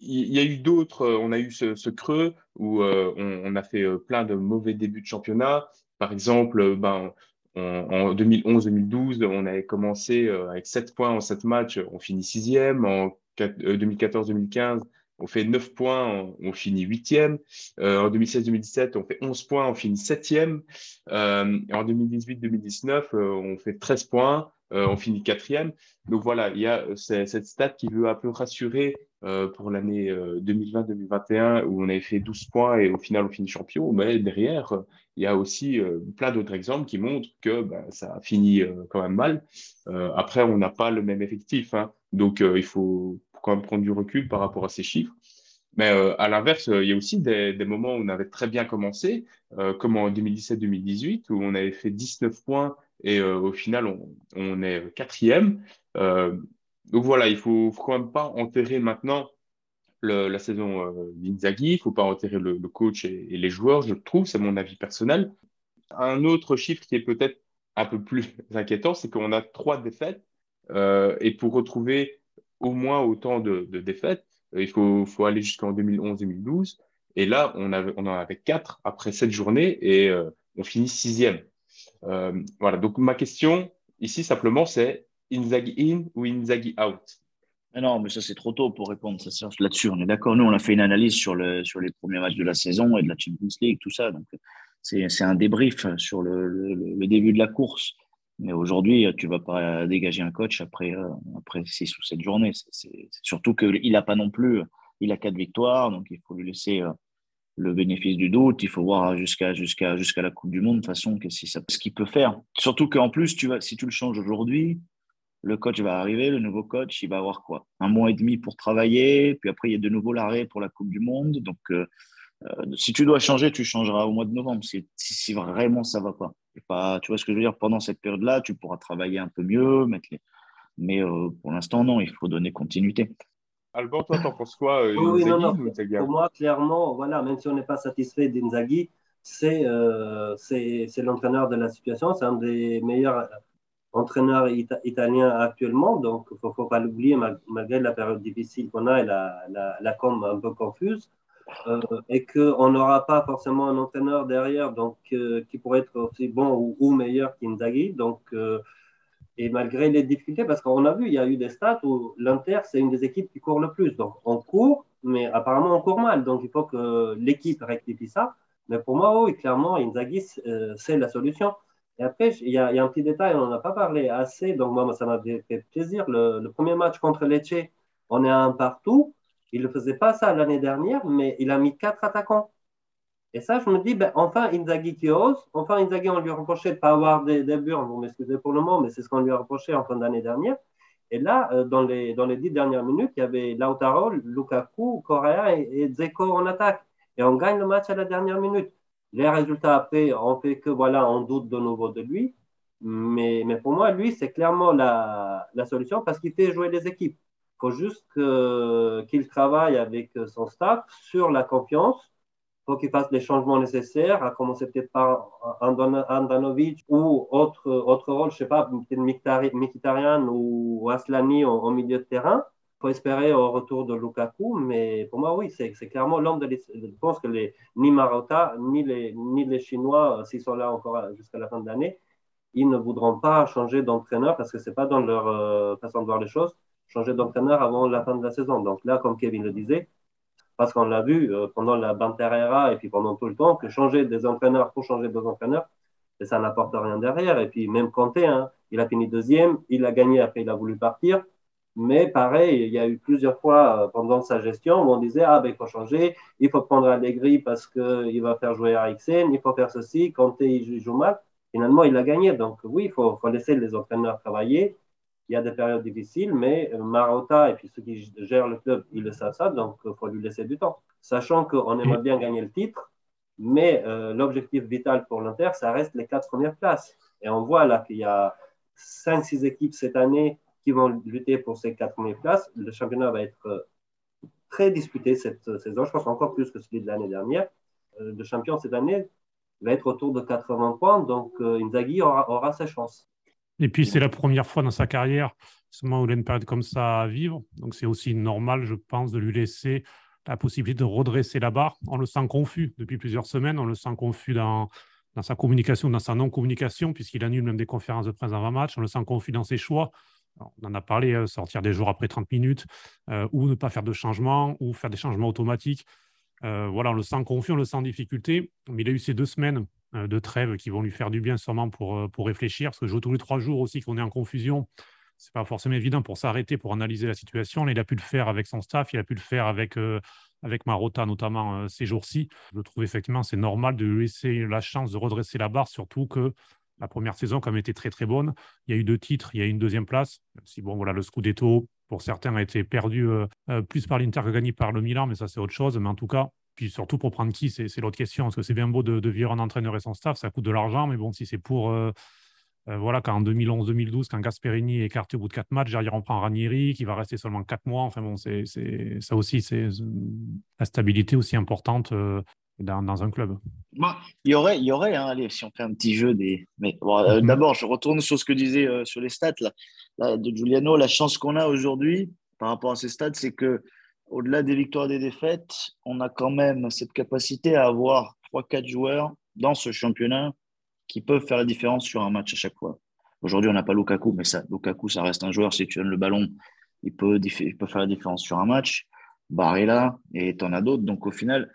Il y a eu d'autres, on a eu ce, creux où on, a fait plein de mauvais débuts de championnat. Par exemple, ben, en 2011-2012, on avait commencé avec 7 points en 7 matchs, on finit sixième. En 2014-2015, on fait 9 points, on, finit 8e. Euh, en 2016-2017, on fait 11 points, on finit 7e. Euh, en 2018-2019, euh, on fait 13 points, on finit 4e. Donc voilà, il y a cette stat qui veut un peu rassurer pour l'année 2020-2021 où on avait fait 12 points et au final on finit champion. Mais derrière, il y a aussi plein d'autres exemples qui montrent que ben, ça a fini quand même mal. après, on n'a pas le même effectif. Hein. Donc il faut quand même prendre du recul par rapport à ces chiffres. Mais euh, à l'inverse, euh, il y a aussi des, moments où on avait très bien commencé, euh, comme en 2017-2018, où on avait fait 19 points et au final, on, est quatrième. Donc voilà, il faut, faut quand même pas enterrer maintenant la saison d'Inzaghi, il faut pas enterrer le, coach et, les joueurs, je trouve, c'est mon avis personnel. Un autre chiffre qui est peut-être un peu plus [laughs] inquiétant, c'est qu'on a trois défaites. et pour retrouver au moins autant de, défaites. Euh, il faut, aller jusqu'en 2011-2012. Et là, on, en avait quatre après cette journée et euh, on finit sixième. Euh, voilà, donc ma question ici simplement, c'est Inzaghi in ou Inzaghi out non, mais ça c'est trop tôt pour répondre là-dessus. On est d'accord. Nous, on a fait une analyse sur, le, sur les premiers matchs de la saison et de la Champions League, tout ça. Donc, c'est un débrief sur le, le, début de la course. Mais aujourd'hui, tu vas pas dégager un coach après, euh, après six ou sept journées. C'est surtout qu'il n'a pas non plus, il a quatre victoires, donc il faut lui laisser euh, le bénéfice du doute. Il faut voir jusqu'à jusqu'à jusqu'à la Coupe du Monde, de toute façon, que si ça, ce qu'il peut faire. Surtout qu'en plus, tu vas, si tu le changes aujourd'hui, le coach va arriver, le nouveau coach, il va avoir quoi? Un mois et demi pour travailler, puis après, il y a de nouveau l'arrêt pour la Coupe du Monde. Donc, euh, si tu dois changer, tu changeras au mois de novembre, si, si vraiment ça va pas. Pas, tu vois ce que je veux dire? Pendant cette période-là, tu pourras travailler un peu mieux, mettre les... mais euh, pour l'instant, non, il faut donner continuité. Albert, toi, t'en penses quoi euh, oui, non, non. Pour moi, clairement, voilà, même si on n'est pas satisfait d'Inzaghi, c'est euh, l'entraîneur de la situation, c'est un des meilleurs entraîneurs italiens actuellement, donc il ne faut, pas l'oublier malgré la période difficile qu'on a et la, la, la com un peu confuse. Euh, et qu'on n'aura pas forcément un entraîneur derrière donc, euh, qui pourrait être aussi bon ou, meilleur qu'Inzaghi. Donc, euh, et malgré les difficultés, parce qu'on a vu, il y a eu des stats où l'Inter, c'est une des équipes qui court le plus. Donc, on court, mais apparemment, on court mal. Donc, il faut que l'équipe rectifie ça. Mais pour moi, oui, clairement, Inzaghi, c'est la solution. Et après, il y, a, un petit détail, on n'en a pas parlé assez. Donc, moi, ça m'a fait plaisir. Le, premier match contre Lecce, on est à un partout. Il ne faisait pas ça l'année dernière, mais il a mis quatre attaquants. Et ça, je me dis, ben, enfin Inzaghi qui ose. Enfin Inzaghi, on lui a reproché de ne pas avoir des, des Vous m'excusez pour le mot, mais c'est ce qu'on lui a reproché en fin d'année dernière. Et là, euh, dans, les, dans les dix dernières minutes, il y avait Lautaro, Lukaku, Correa et, et Zeko en attaque. Et on gagne le match à la dernière minute. Les résultats après ont fait que, voilà, on doute de nouveau de lui. Mais, mais pour moi, lui, c'est clairement la, la solution parce qu'il fait jouer les équipes. Il faut juste qu'il travaille avec son staff sur la confiance. Il faut qu'il fasse les changements nécessaires, à commencer peut-être par Andanovic ou autre, autre rôle, je ne sais pas, peut-être Mkhitaryan ou Aslani au, milieu de terrain. Espérer au retour de Lukaku, mais pour moi, oui, c'est clairement l'homme de Je pense que les, ni Marotta, ni les, ni les Chinois, s'ils sont là encore jusqu'à la fin de l'année, ils ne voudront pas changer d'entraîneur parce que ce n'est pas dans leur euh, façon de voir les choses changer d'entraîneur avant la fin de la saison. Donc là, comme Kevin le disait, parce qu'on l'a vu euh, pendant la Banterera et puis pendant tout le temps, que changer des entraîneurs pour changer deux entraîneurs, ça n'apporte rien derrière. Et puis même Kanté, hein, il a fini deuxième, il a gagné, après il a voulu partir. Mais pareil, il y a eu plusieurs fois euh, pendant sa gestion où on disait Ah, ben il faut changer, il faut prendre Allegri parce qu'il va faire jouer Eriksen, il faut faire ceci, Kanté il joue mal. Finalement, il a gagné. Donc oui, il faut, laisser les entraîneurs travailler il y a des périodes difficiles, mais euh, Marotta et puis ceux qui gèrent le club, ils le savent ça, donc il faut lui laisser du temps. Sachant qu'on aimerait bien gagner le titre, mais euh, l'objectif vital pour l'Inter, ça reste les quatre premières places. Et on voit là qu'il y a cinq, six équipes cette année qui vont lutter pour ces quatre premières places. Le championnat va être euh, très disputé cette saison, je pense encore plus que celui de l'année dernière. Le champion cette année va être autour de 80 points, donc Inzaghi aura, aura ses chances. Et puis, c'est la première fois dans sa carrière, seulement où il a une période comme ça à vivre. Donc, c'est aussi normal, je pense, de lui laisser la possibilité de redresser la barre. On le sent confus depuis plusieurs semaines, on le sent confus dans, dans sa communication, dans sa non-communication, puisqu'il annule même des conférences de presse avant match. On le sent confus dans ses choix. On en a parlé, euh, sortir des jours après 30 minutes, euh, ou ne pas faire de changements, ou faire des changements automatiques. voilà, on le sent confus, on le sent en difficulté. Mais il a eu ces deux semaines de trêve qui vont lui faire du bien sûrement pour, réfléchir, parce que jouer tous les trois jours aussi qu'on est en confusion, c'est pas forcément évident pour s'arrêter, pour analyser la situation. il a pu le faire avec son staff, il a pu le faire avec, avec Marotta notamment euh, ces jours-ci. Je trouve effectivement c'est normal de lui laisser la chance de redresser la barre, surtout que la première saison, comme était très très bonne, il y a eu deux titres, il y a eu une deuxième place. Si bon, voilà, le Scudetto, pour certains, a été perdu euh, euh, plus par l'Inter que gagné par le Milan, mais ça c'est autre chose. Mais en tout cas, puis surtout pour prendre qui, c'est l'autre question. Parce que c'est bien beau de, de vivre un entraîneur et son staff, ça coûte de l'argent, mais bon, si c'est pour euh, voilà, quand en 2011-2012, quand Gasperini est écarté au bout de quatre matchs, derrière on prend Ranieri qui va rester seulement quatre mois. Enfin bon, c'est, ça aussi, c'est la stabilité aussi importante dans, un club. il y aurait, il y aurait hein, allez, si on fait un petit jeu des. Mais euh, mhm. d'abord, je retourne sur ce que disait sur les stats là, de Giuliano. La chance qu'on a aujourd'hui par rapport à ces stats, c'est que au-delà des victoires et des défaites, on a quand même cette capacité à avoir 3-4 joueurs dans ce championnat qui peuvent faire la différence sur un match à chaque fois. Aujourd'hui, on n'a pas Lukaku, mais ça, Lukaku, ça reste un joueur. Si tu donnes le ballon, il peut, il peut faire la différence sur un match. Barrella, et tu en as d'autres. Donc, au final,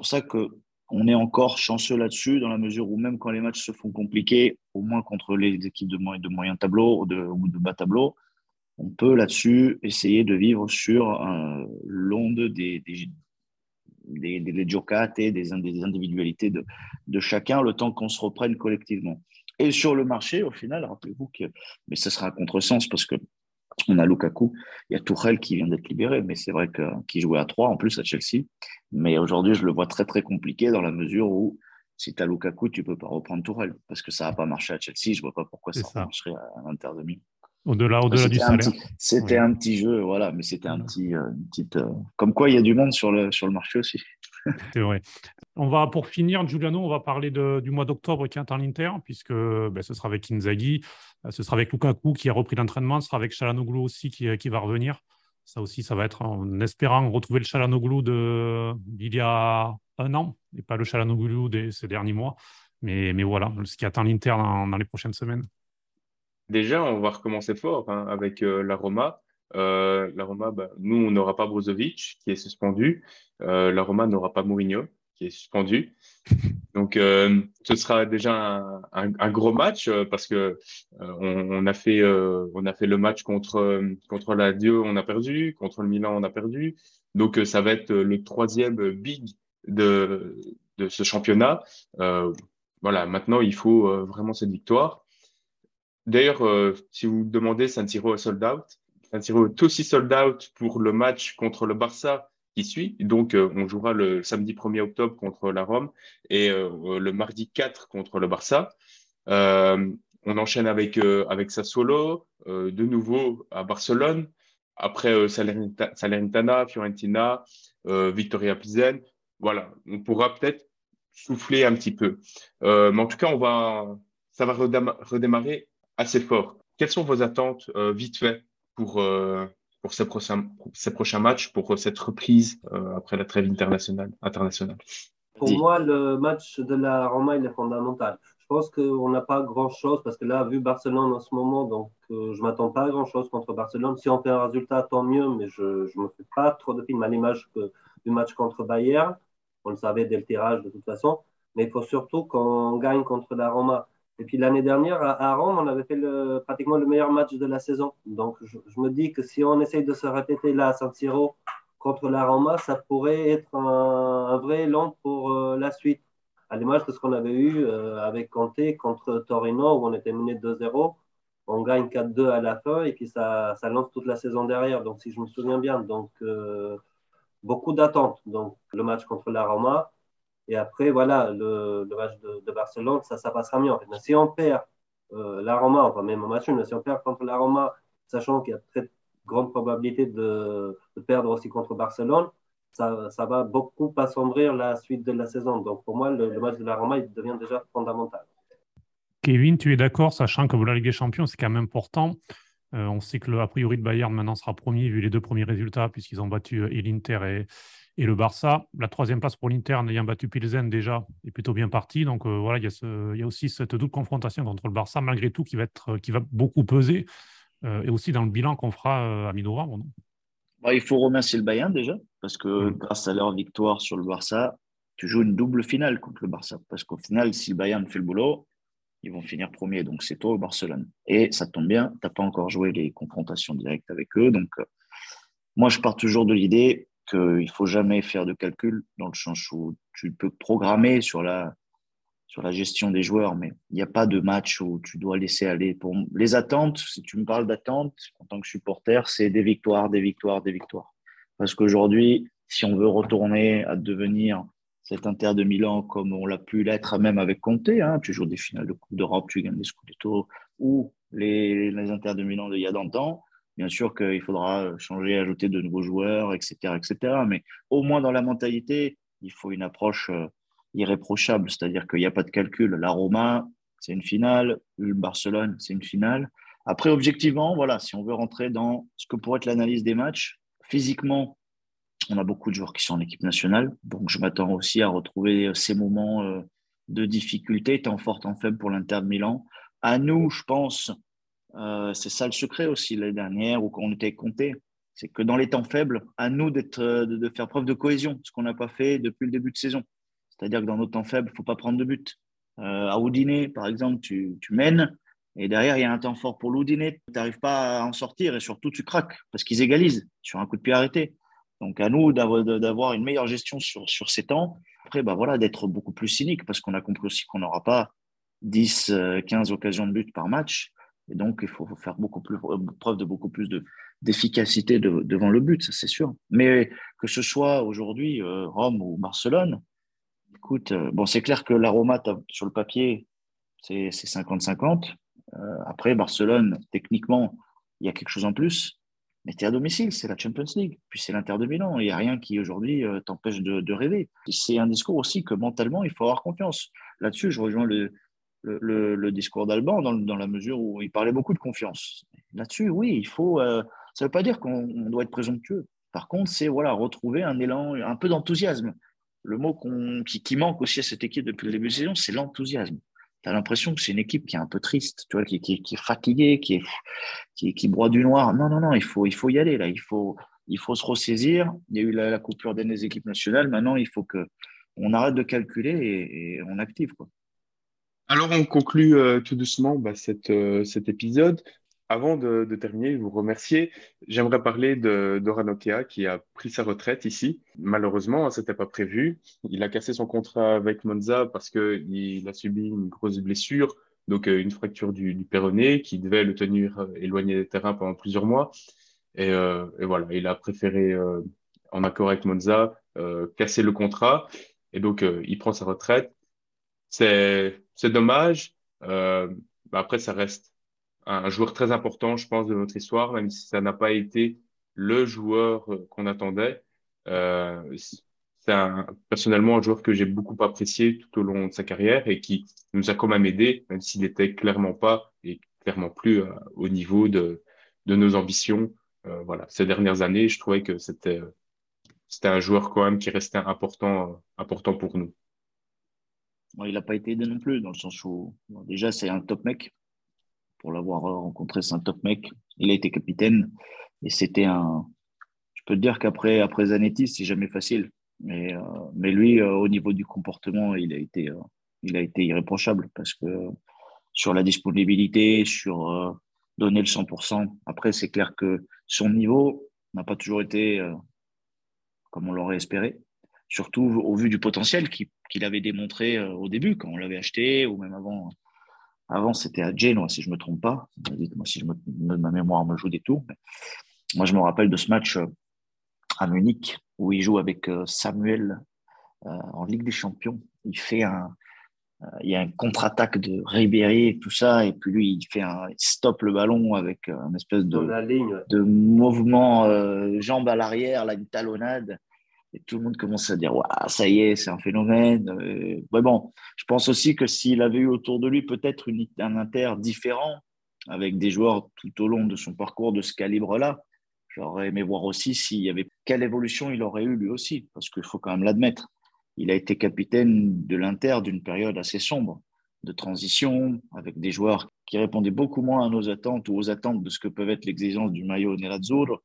pour ça qu'on est encore chanceux là-dessus, dans la mesure où même quand les matchs se font compliqués, au moins contre les équipes de, moyen, de moyen tableau ou de, bas tableau, on peut là-dessus essayer de vivre sur l'onde des, des, des, des, des, des individualités de, de chacun, le temps qu'on se reprenne collectivement. Et sur le marché, au final, rappelez-vous que, mais ce sera un contresens parce que on a Lukaku, il y a Tourelle qui vient d'être libéré, mais c'est vrai qu'il jouait à 3 en plus à Chelsea. Mais aujourd'hui, je le vois très très compliqué dans la mesure où si tu as Lukaku, tu peux pas reprendre Tourelle parce que ça n'a pas marché à Chelsea. Je vois pas pourquoi ça, marcherait à l'Inter de Milan. Au-delà, au-delà du salaire. C'était un petit jeu, voilà, mais c'était un petit, euh, une petite. Euh, comme quoi, il y a du monde sur le, sur le marché aussi. C'est vrai. On va, pour finir, Giuliano, on va parler du mois d'octobre qui attend l'Inter, puisque ben, ce sera avec Inzaghi, ce sera avec Lukaku qui a repris l'entraînement, ce sera avec Chalanoglu aussi qui, va revenir. Ça aussi, ça va être en espérant retrouver le Chalanoglu d'il y a un an, et pas le Chalanoglu de ces derniers mois. Mais, voilà, ce qui attend l'Inter dans les prochaines semaines. Déjà, on va recommencer fort hein, avec euh, la Roma. Euh, la Roma, bah, nous, on n'aura pas Brozovic qui est suspendu. Euh, la Roma n'aura pas Mourinho est suspendu. Donc, ce sera déjà un, gros match parce que on, a fait, on a fait le match contre contre la Dio, on a perdu, contre le Milan, on a perdu. Donc, ça va être le troisième big de de ce championnat. voilà, maintenant, il faut vraiment cette victoire. D'ailleurs, euh, si vous demandez, San Siro est sold out. San Siro est aussi sold out pour le match contre le Barça qui. Donc, euh, on jouera le samedi 1er octobre contre la Rome et euh, le mardi 4 contre le Barça. on enchaîne avec, avec Sassuolo, de nouveau à Barcelone. Après Salernitana, Fiorentina, Victoria Pizen. Voilà, on pourra peut-être souffler un petit peu. mais en tout cas, on va, ça va redémarrer assez fort. Quelles sont vos attentes euh, vite fait pour, euh, pour ces, prochains, ces prochains matchs, pour cette reprise euh, après la trêve internationale, internationale Pour moi, le match de la Roma, il est fondamental. Je pense qu'on n'a pas grand-chose parce que là, vu Barcelone en ce moment, donc je ne m'attends pas à grand-chose contre Barcelone. Si on fait un résultat, tant mieux, mais je ne me fais pas trop de films à l'image du match contre Bayern. On le savait dès le tirage de toute façon. Mais il faut surtout qu'on gagne contre la Roma. Et puis l'année dernière, à, Rome, on avait fait pratiquement le meilleur match de la saison. Donc je, me dis que si on essaye de se répéter là à San Siro contre la Roma, ça pourrait être un, vrai élan pour euh, la suite. À l'image de ce qu'on avait eu euh, avec Conte contre Torino, où on était mené 2-0. On gagne 4-2 à la fin et puis ça, ça, lance toute la saison derrière. Donc si je me souviens bien, donc euh, beaucoup d'attentes. Donc le match contre la Roma, et après, voilà, le, match de, Barcelone, ça, passera mieux. En si on perd euh, la Roma, enfin même en match mais si on perd contre la Roma, sachant qu'il y a très grande probabilité de, perdre aussi contre Barcelone, ça, va beaucoup assombrir la suite de la saison. Donc pour moi, le, match de la Roma, il devient déjà fondamental. Kevin, tu es d'accord, sachant que la Ligue des Champions, c'est quand même important. on sait que le a priori de Bayern maintenant sera premier vu les deux premiers résultats puisqu'ils ont battu l'Inter et, le Barça. La troisième place pour l'Inter, ayant battu Pilsen déjà, est plutôt bien partie. Donc voilà, il y, a aussi cette double confrontation contre le Barça, malgré tout, qui va, être, qui va beaucoup peser. et aussi dans le bilan qu'on fera à mi-novembre. Bah, il faut remercier le Bayern déjà, parce que mm. grâce à leur victoire sur le Barça, tu joues une double finale contre le Barça. Parce qu'au final, si le Bayern fait le boulot, ils vont finir premier. Donc c'est toi au Barcelone. Et ça tombe bien, tu n'as pas encore joué les confrontations directes avec eux. Donc euh, moi, je pars toujours de l'idée qu'il ne faut jamais faire de calcul dans le sens où tu peux programmer sur la, sur la gestion des joueurs, mais il n'y a pas de match où tu dois laisser aller. Pour les attentes, si tu me parles d'attentes, en tant que supporter, c'est des victoires, des victoires, des victoires. Parce qu'aujourd'hui, si on veut retourner à devenir cet Inter de Milan comme on l'a pu l'être même avec Conte, hein, tu joues des finales de Coupe d'Europe, tu gagnes des Scudetto, ou les, les Inter de Milan d'il y a d'antan, bien sûr qu'il faudra changer, ajouter de nouveaux joueurs, etc., etc. Mais au moins dans la mentalité, il faut une approche euh, irréprochable, c'est-à-dire qu'il n'y a pas de calcul. La Roma, c'est une finale, le Barcelone, c'est une finale. Après, objectivement, voilà, si on veut rentrer dans ce que pourrait être l'analyse des matchs, physiquement, on a beaucoup de joueurs qui sont en équipe nationale, donc je m'attends aussi à retrouver ces moments euh, de difficulté, tant fort, tant faible pour l'Inter de Milan. À nous, je pense, euh, c'est ça le secret aussi l'année dernière, où on était compté, c'est que dans les temps faibles, à nous d'être, de faire preuve de cohésion, ce qu'on n'a pas fait depuis le début de saison. C'est-à-dire que dans nos temps faibles, il ne faut pas prendre de but. Euh, à Oudiné, par exemple, tu, mènes et derrière, il y a un temps fort pour l'Oudiné. Tu n'arrives pas à en sortir et surtout, tu craques parce qu'ils égalisent sur un coup de pied arrêté. Donc, à nous d'avoir une meilleure gestion sur, sur ces temps. Après, bah voilà, d'être beaucoup plus cynique parce qu'on a compris aussi qu'on n'aura pas 10, 15 euh, occasions de but par match. Et donc, il faut faire beaucoup plus, preuve de beaucoup plus d'efficacité devant le but, ça c'est sûr. Mais que ce soit aujourd'hui euh, Rome ou Barcelone, Écoute, euh, bon, c'est clair que l'aroma sur le papier, c'est 50-50. Euh, après, Barcelone, techniquement, il y a quelque chose en plus. Mais tu es à domicile, c'est la Champions League. Puis c'est l'Inter de Milan. Il n'y a rien qui aujourd'hui euh, t'empêche de, rêver. C'est un discours aussi que mentalement, il faut avoir confiance. Là-dessus, je rejoins le, le, discours d'Alban dans, la mesure où il parlait beaucoup de confiance. Là-dessus, oui, il faut. ça ne veut pas dire qu'on doit être présomptueux. Par contre, c'est voilà, retrouver un élan, un peu d'enthousiasme le mot qui, manque aussi à cette équipe depuis le début de saison, c'est l'enthousiasme. Tu as l'impression que c'est une équipe qui est un peu triste, tu vois, qui, est fatiguée, qui, broie du noir. Non, non, non, il faut, il faut y aller là. Il faut, il faut se ressaisir. Il y a eu la, coupure des équipes nationales. Maintenant, il faut que on arrête de calculer et, on active. Alors, on conclut euh, tout doucement bah, euh, cet épisode. Avant de, terminer, je vous remercier. J'aimerais parler de Doranokia qui a pris sa retraite ici. Malheureusement, ce n'était pas prévu. Il a cassé son contrat avec Monza parce qu'il a subi une grosse blessure, donc euh, une fracture du, du péroné qui devait le tenir euh, éloigné des terrains pendant plusieurs mois. Et, euh, voilà, il a préféré, en accord avec Monza, casser le contrat. Et donc, il prend sa retraite. C'est dommage. Bah, après, ça reste un joueur très important, je pense, de notre histoire, même si ça n'a pas été le joueur euh, qu'on attendait. Euh, c'est personnellement un joueur que j'ai beaucoup apprécié tout au long de sa carrière et qui nous a quand même aidé, même s'il n'était clairement pas et clairement plus euh, au niveau de, de nos ambitions. Euh, voilà, ces dernières années, je trouvais que c'était c'était un joueur quand même qui restait important important pour nous. Il n'a pas été aidé non plus, dans le sens où déjà c'est un top mec, pour l'avoir rencontré. C'est un top mec. Il a été capitaine et c'était un. Je peux te dire qu'après après Zanetti, c'est jamais facile. Mais, euh, mais lui, euh, au niveau du comportement, il a été, euh, il a été irréprochable parce que sur la disponibilité, sur donner le 100%. Après, c'est clair que son niveau n'a pas toujours été comme on l'aurait espéré, surtout au vu du potentiel qu'il avait démontré au début, quand on l'avait acheté, ou même avant, avant, c'était à Genoa, si je ne me trompe pas. Dites-moi si je me, ma mémoire me joue des tours. moi, je me rappelle de ce match euh, à Munich où il joue avec euh, Samuel euh, en Ligue des Champions. Il fait un, il y a un contre-attaque de Ribéry et tout ça, et puis lui, il fait un, il stoppe le ballon avec un espèce de, de mouvement jambe à l'arrière, là, une talonnade. Et tout le monde commence à dire, ça y est, c'est un phénomène. Euh, bon, je pense aussi que s'il avait eu autour de lui peut-être un Inter différent, avec des joueurs tout au long de son parcours de ce calibre-là. J'aurais aimé voir aussi s'il y avait quelle évolution il aurait eu lui aussi, parce qu'il faut quand même l'admettre. Il a été capitaine de l'Inter d'une période assez sombre, de transition, avec des joueurs qui répondaient beaucoup moins à nos attentes ou aux attentes de ce que peuvent être l'exigence du maillot nerazzurro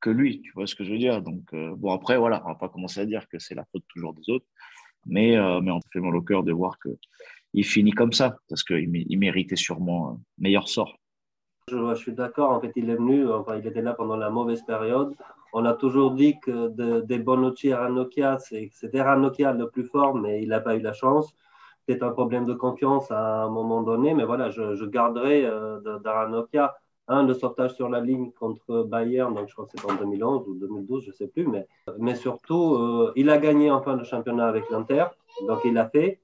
que lui. Tu vois ce que je veux dire? Donc, euh, bon, après, voilà, on va pas commencer à dire que c'est la faute toujours des autres, mais, euh, mais on fait mal au cœur de voir qu'il finit comme ça, parce qu'il méritait sûrement un meilleur sort. Je, suis d'accord. En fait, il est venu, enfin, il était là pendant la mauvaise période. On a toujours dit que de, des Bonucci à Ranocchia, c'était Ranocchia le plus fort, mais il n'a pas eu la chance. C'est un problème de confiance à un moment donné, mais voilà, je, garderai euh, d'Aranokia un, le sauvetage sur la ligne contre Bayern, donc je crois que c'est en 2011 ou 2012, je ne sais plus, mais, mais surtout, euh, il a gagné enfin le championnat avec l'Inter, donc il l'a fait.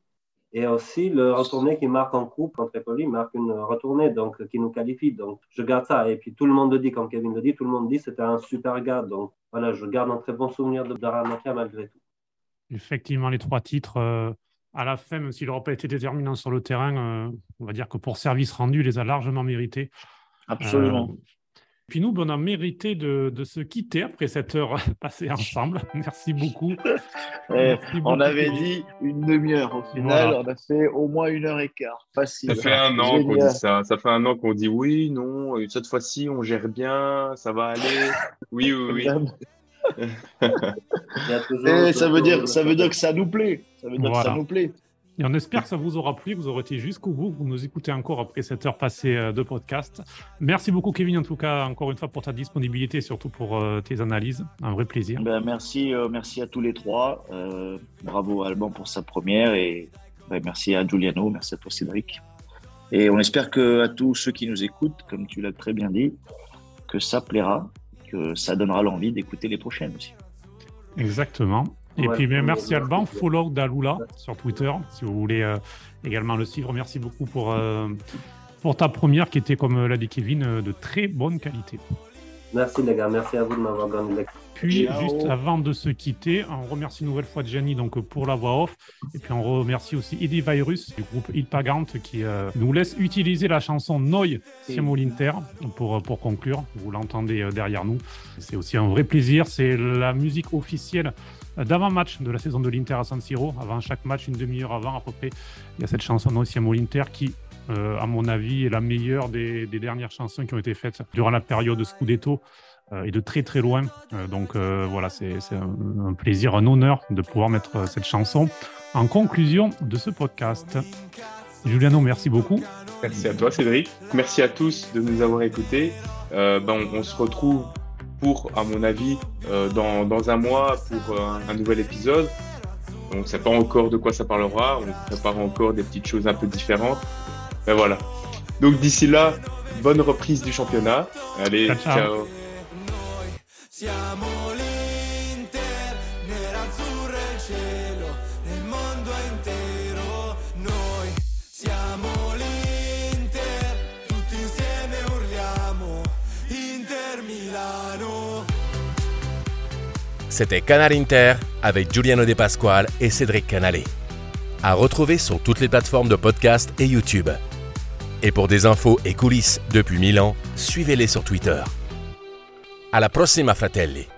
Et aussi le retourné qui marque en coupe contre Empoli, marque une retournée donc, qui nous qualifie. Donc je garde ça. Et puis tout le monde le dit, comme Kevin le dit, tout le monde dit c'était un super gars. Donc voilà, je garde un très bon souvenir de Daranokia malgré tout. Effectivement, les trois titres, euh, à la fin, même s'il n'aura pas été déterminant sur le terrain, euh, on va dire que pour service rendu, il les a largement mérités. Absolument. Euh, puis nous, on a mérité de, se quitter après cette heure [laughs] passée ensemble. [laughs] Merci beaucoup. [laughs] Eh, on avait dit une demi-heure. Au final, on a fait au moins une heure et quart. Facile. Ça fait un an qu'on dit ça. Ça fait un an qu'on dit oui, non, cette fois-ci, on gère bien, ça va aller. Oui, oui, oui. Ça, veut dire, ça veut dire que ça nous plaît. Ça veut dire que ça nous plaît. Et on espère que ça vous aura plu, que vous aurez été jusqu'au bout, que vous nous écoutez encore après cette heure passée euh, de podcast. Merci beaucoup, Kevin, en tout cas, encore une fois, pour ta disponibilité et surtout pour euh, tes analyses. Un vrai plaisir. Ben, merci, euh, merci à tous les trois. bravo à Alban pour sa première et ben, merci à Giuliano, merci à toi, Cédric. Et on espère que à tous ceux qui nous écoutent, comme tu l'as très bien dit, que ça plaira, que ça donnera l'envie d'écouter les prochaines aussi. Exactement. Et puis merci Alban, follow Dalula sur Twitter, si vous voulez euh, également le suivre. Merci beaucoup pour, euh, pour ta première qui était, comme l'a dit Kevin, euh, de très bonne qualité. Merci les gars, merci à vous de m'avoir donné Puis, juste avant de se quitter, on remercie une nouvelle fois Gianni donc, pour la voix off. Et puis, on remercie aussi Eddie Virus du groupe Il Pagante qui nous laisse utiliser la chanson Noi Siamo l'Inter pour, pour conclure. Vous l'entendez derrière nous. C'est aussi un vrai plaisir. C'est la musique officielle d'avant-match de la saison de l'Inter à San Siro. Avant chaque match, une demi-heure avant à peu près, il y a cette chanson Non Siamo l'Inter qui, euh, à mon avis, est la meilleure des, dernières chansons qui ont été faites durant la période Scudetto euh, et de très très loin. Euh, donc voilà, c'est un, plaisir, un honneur de pouvoir mettre cette chanson en conclusion de ce podcast. Juliano, merci beaucoup. Merci à toi, Cédric. Merci à tous de nous avoir écoutés. Ben, on se retrouve pour, à mon avis, euh, dans, dans, un mois pour euh, un, nouvel épisode. On ne sait pas encore de quoi ça parlera, on prépare encore des petites choses un peu différentes. Mais voilà. Donc d'ici là, bonne reprise du championnat. Allez, ciao. C'était Canal Inter avec Giuliano De Pasquale et Cédric Canale. À retrouver sur toutes les plateformes de podcast et YouTube. Et pour des infos et coulisses depuis Milan, suivez-les sur Twitter. À la prossima fratelli!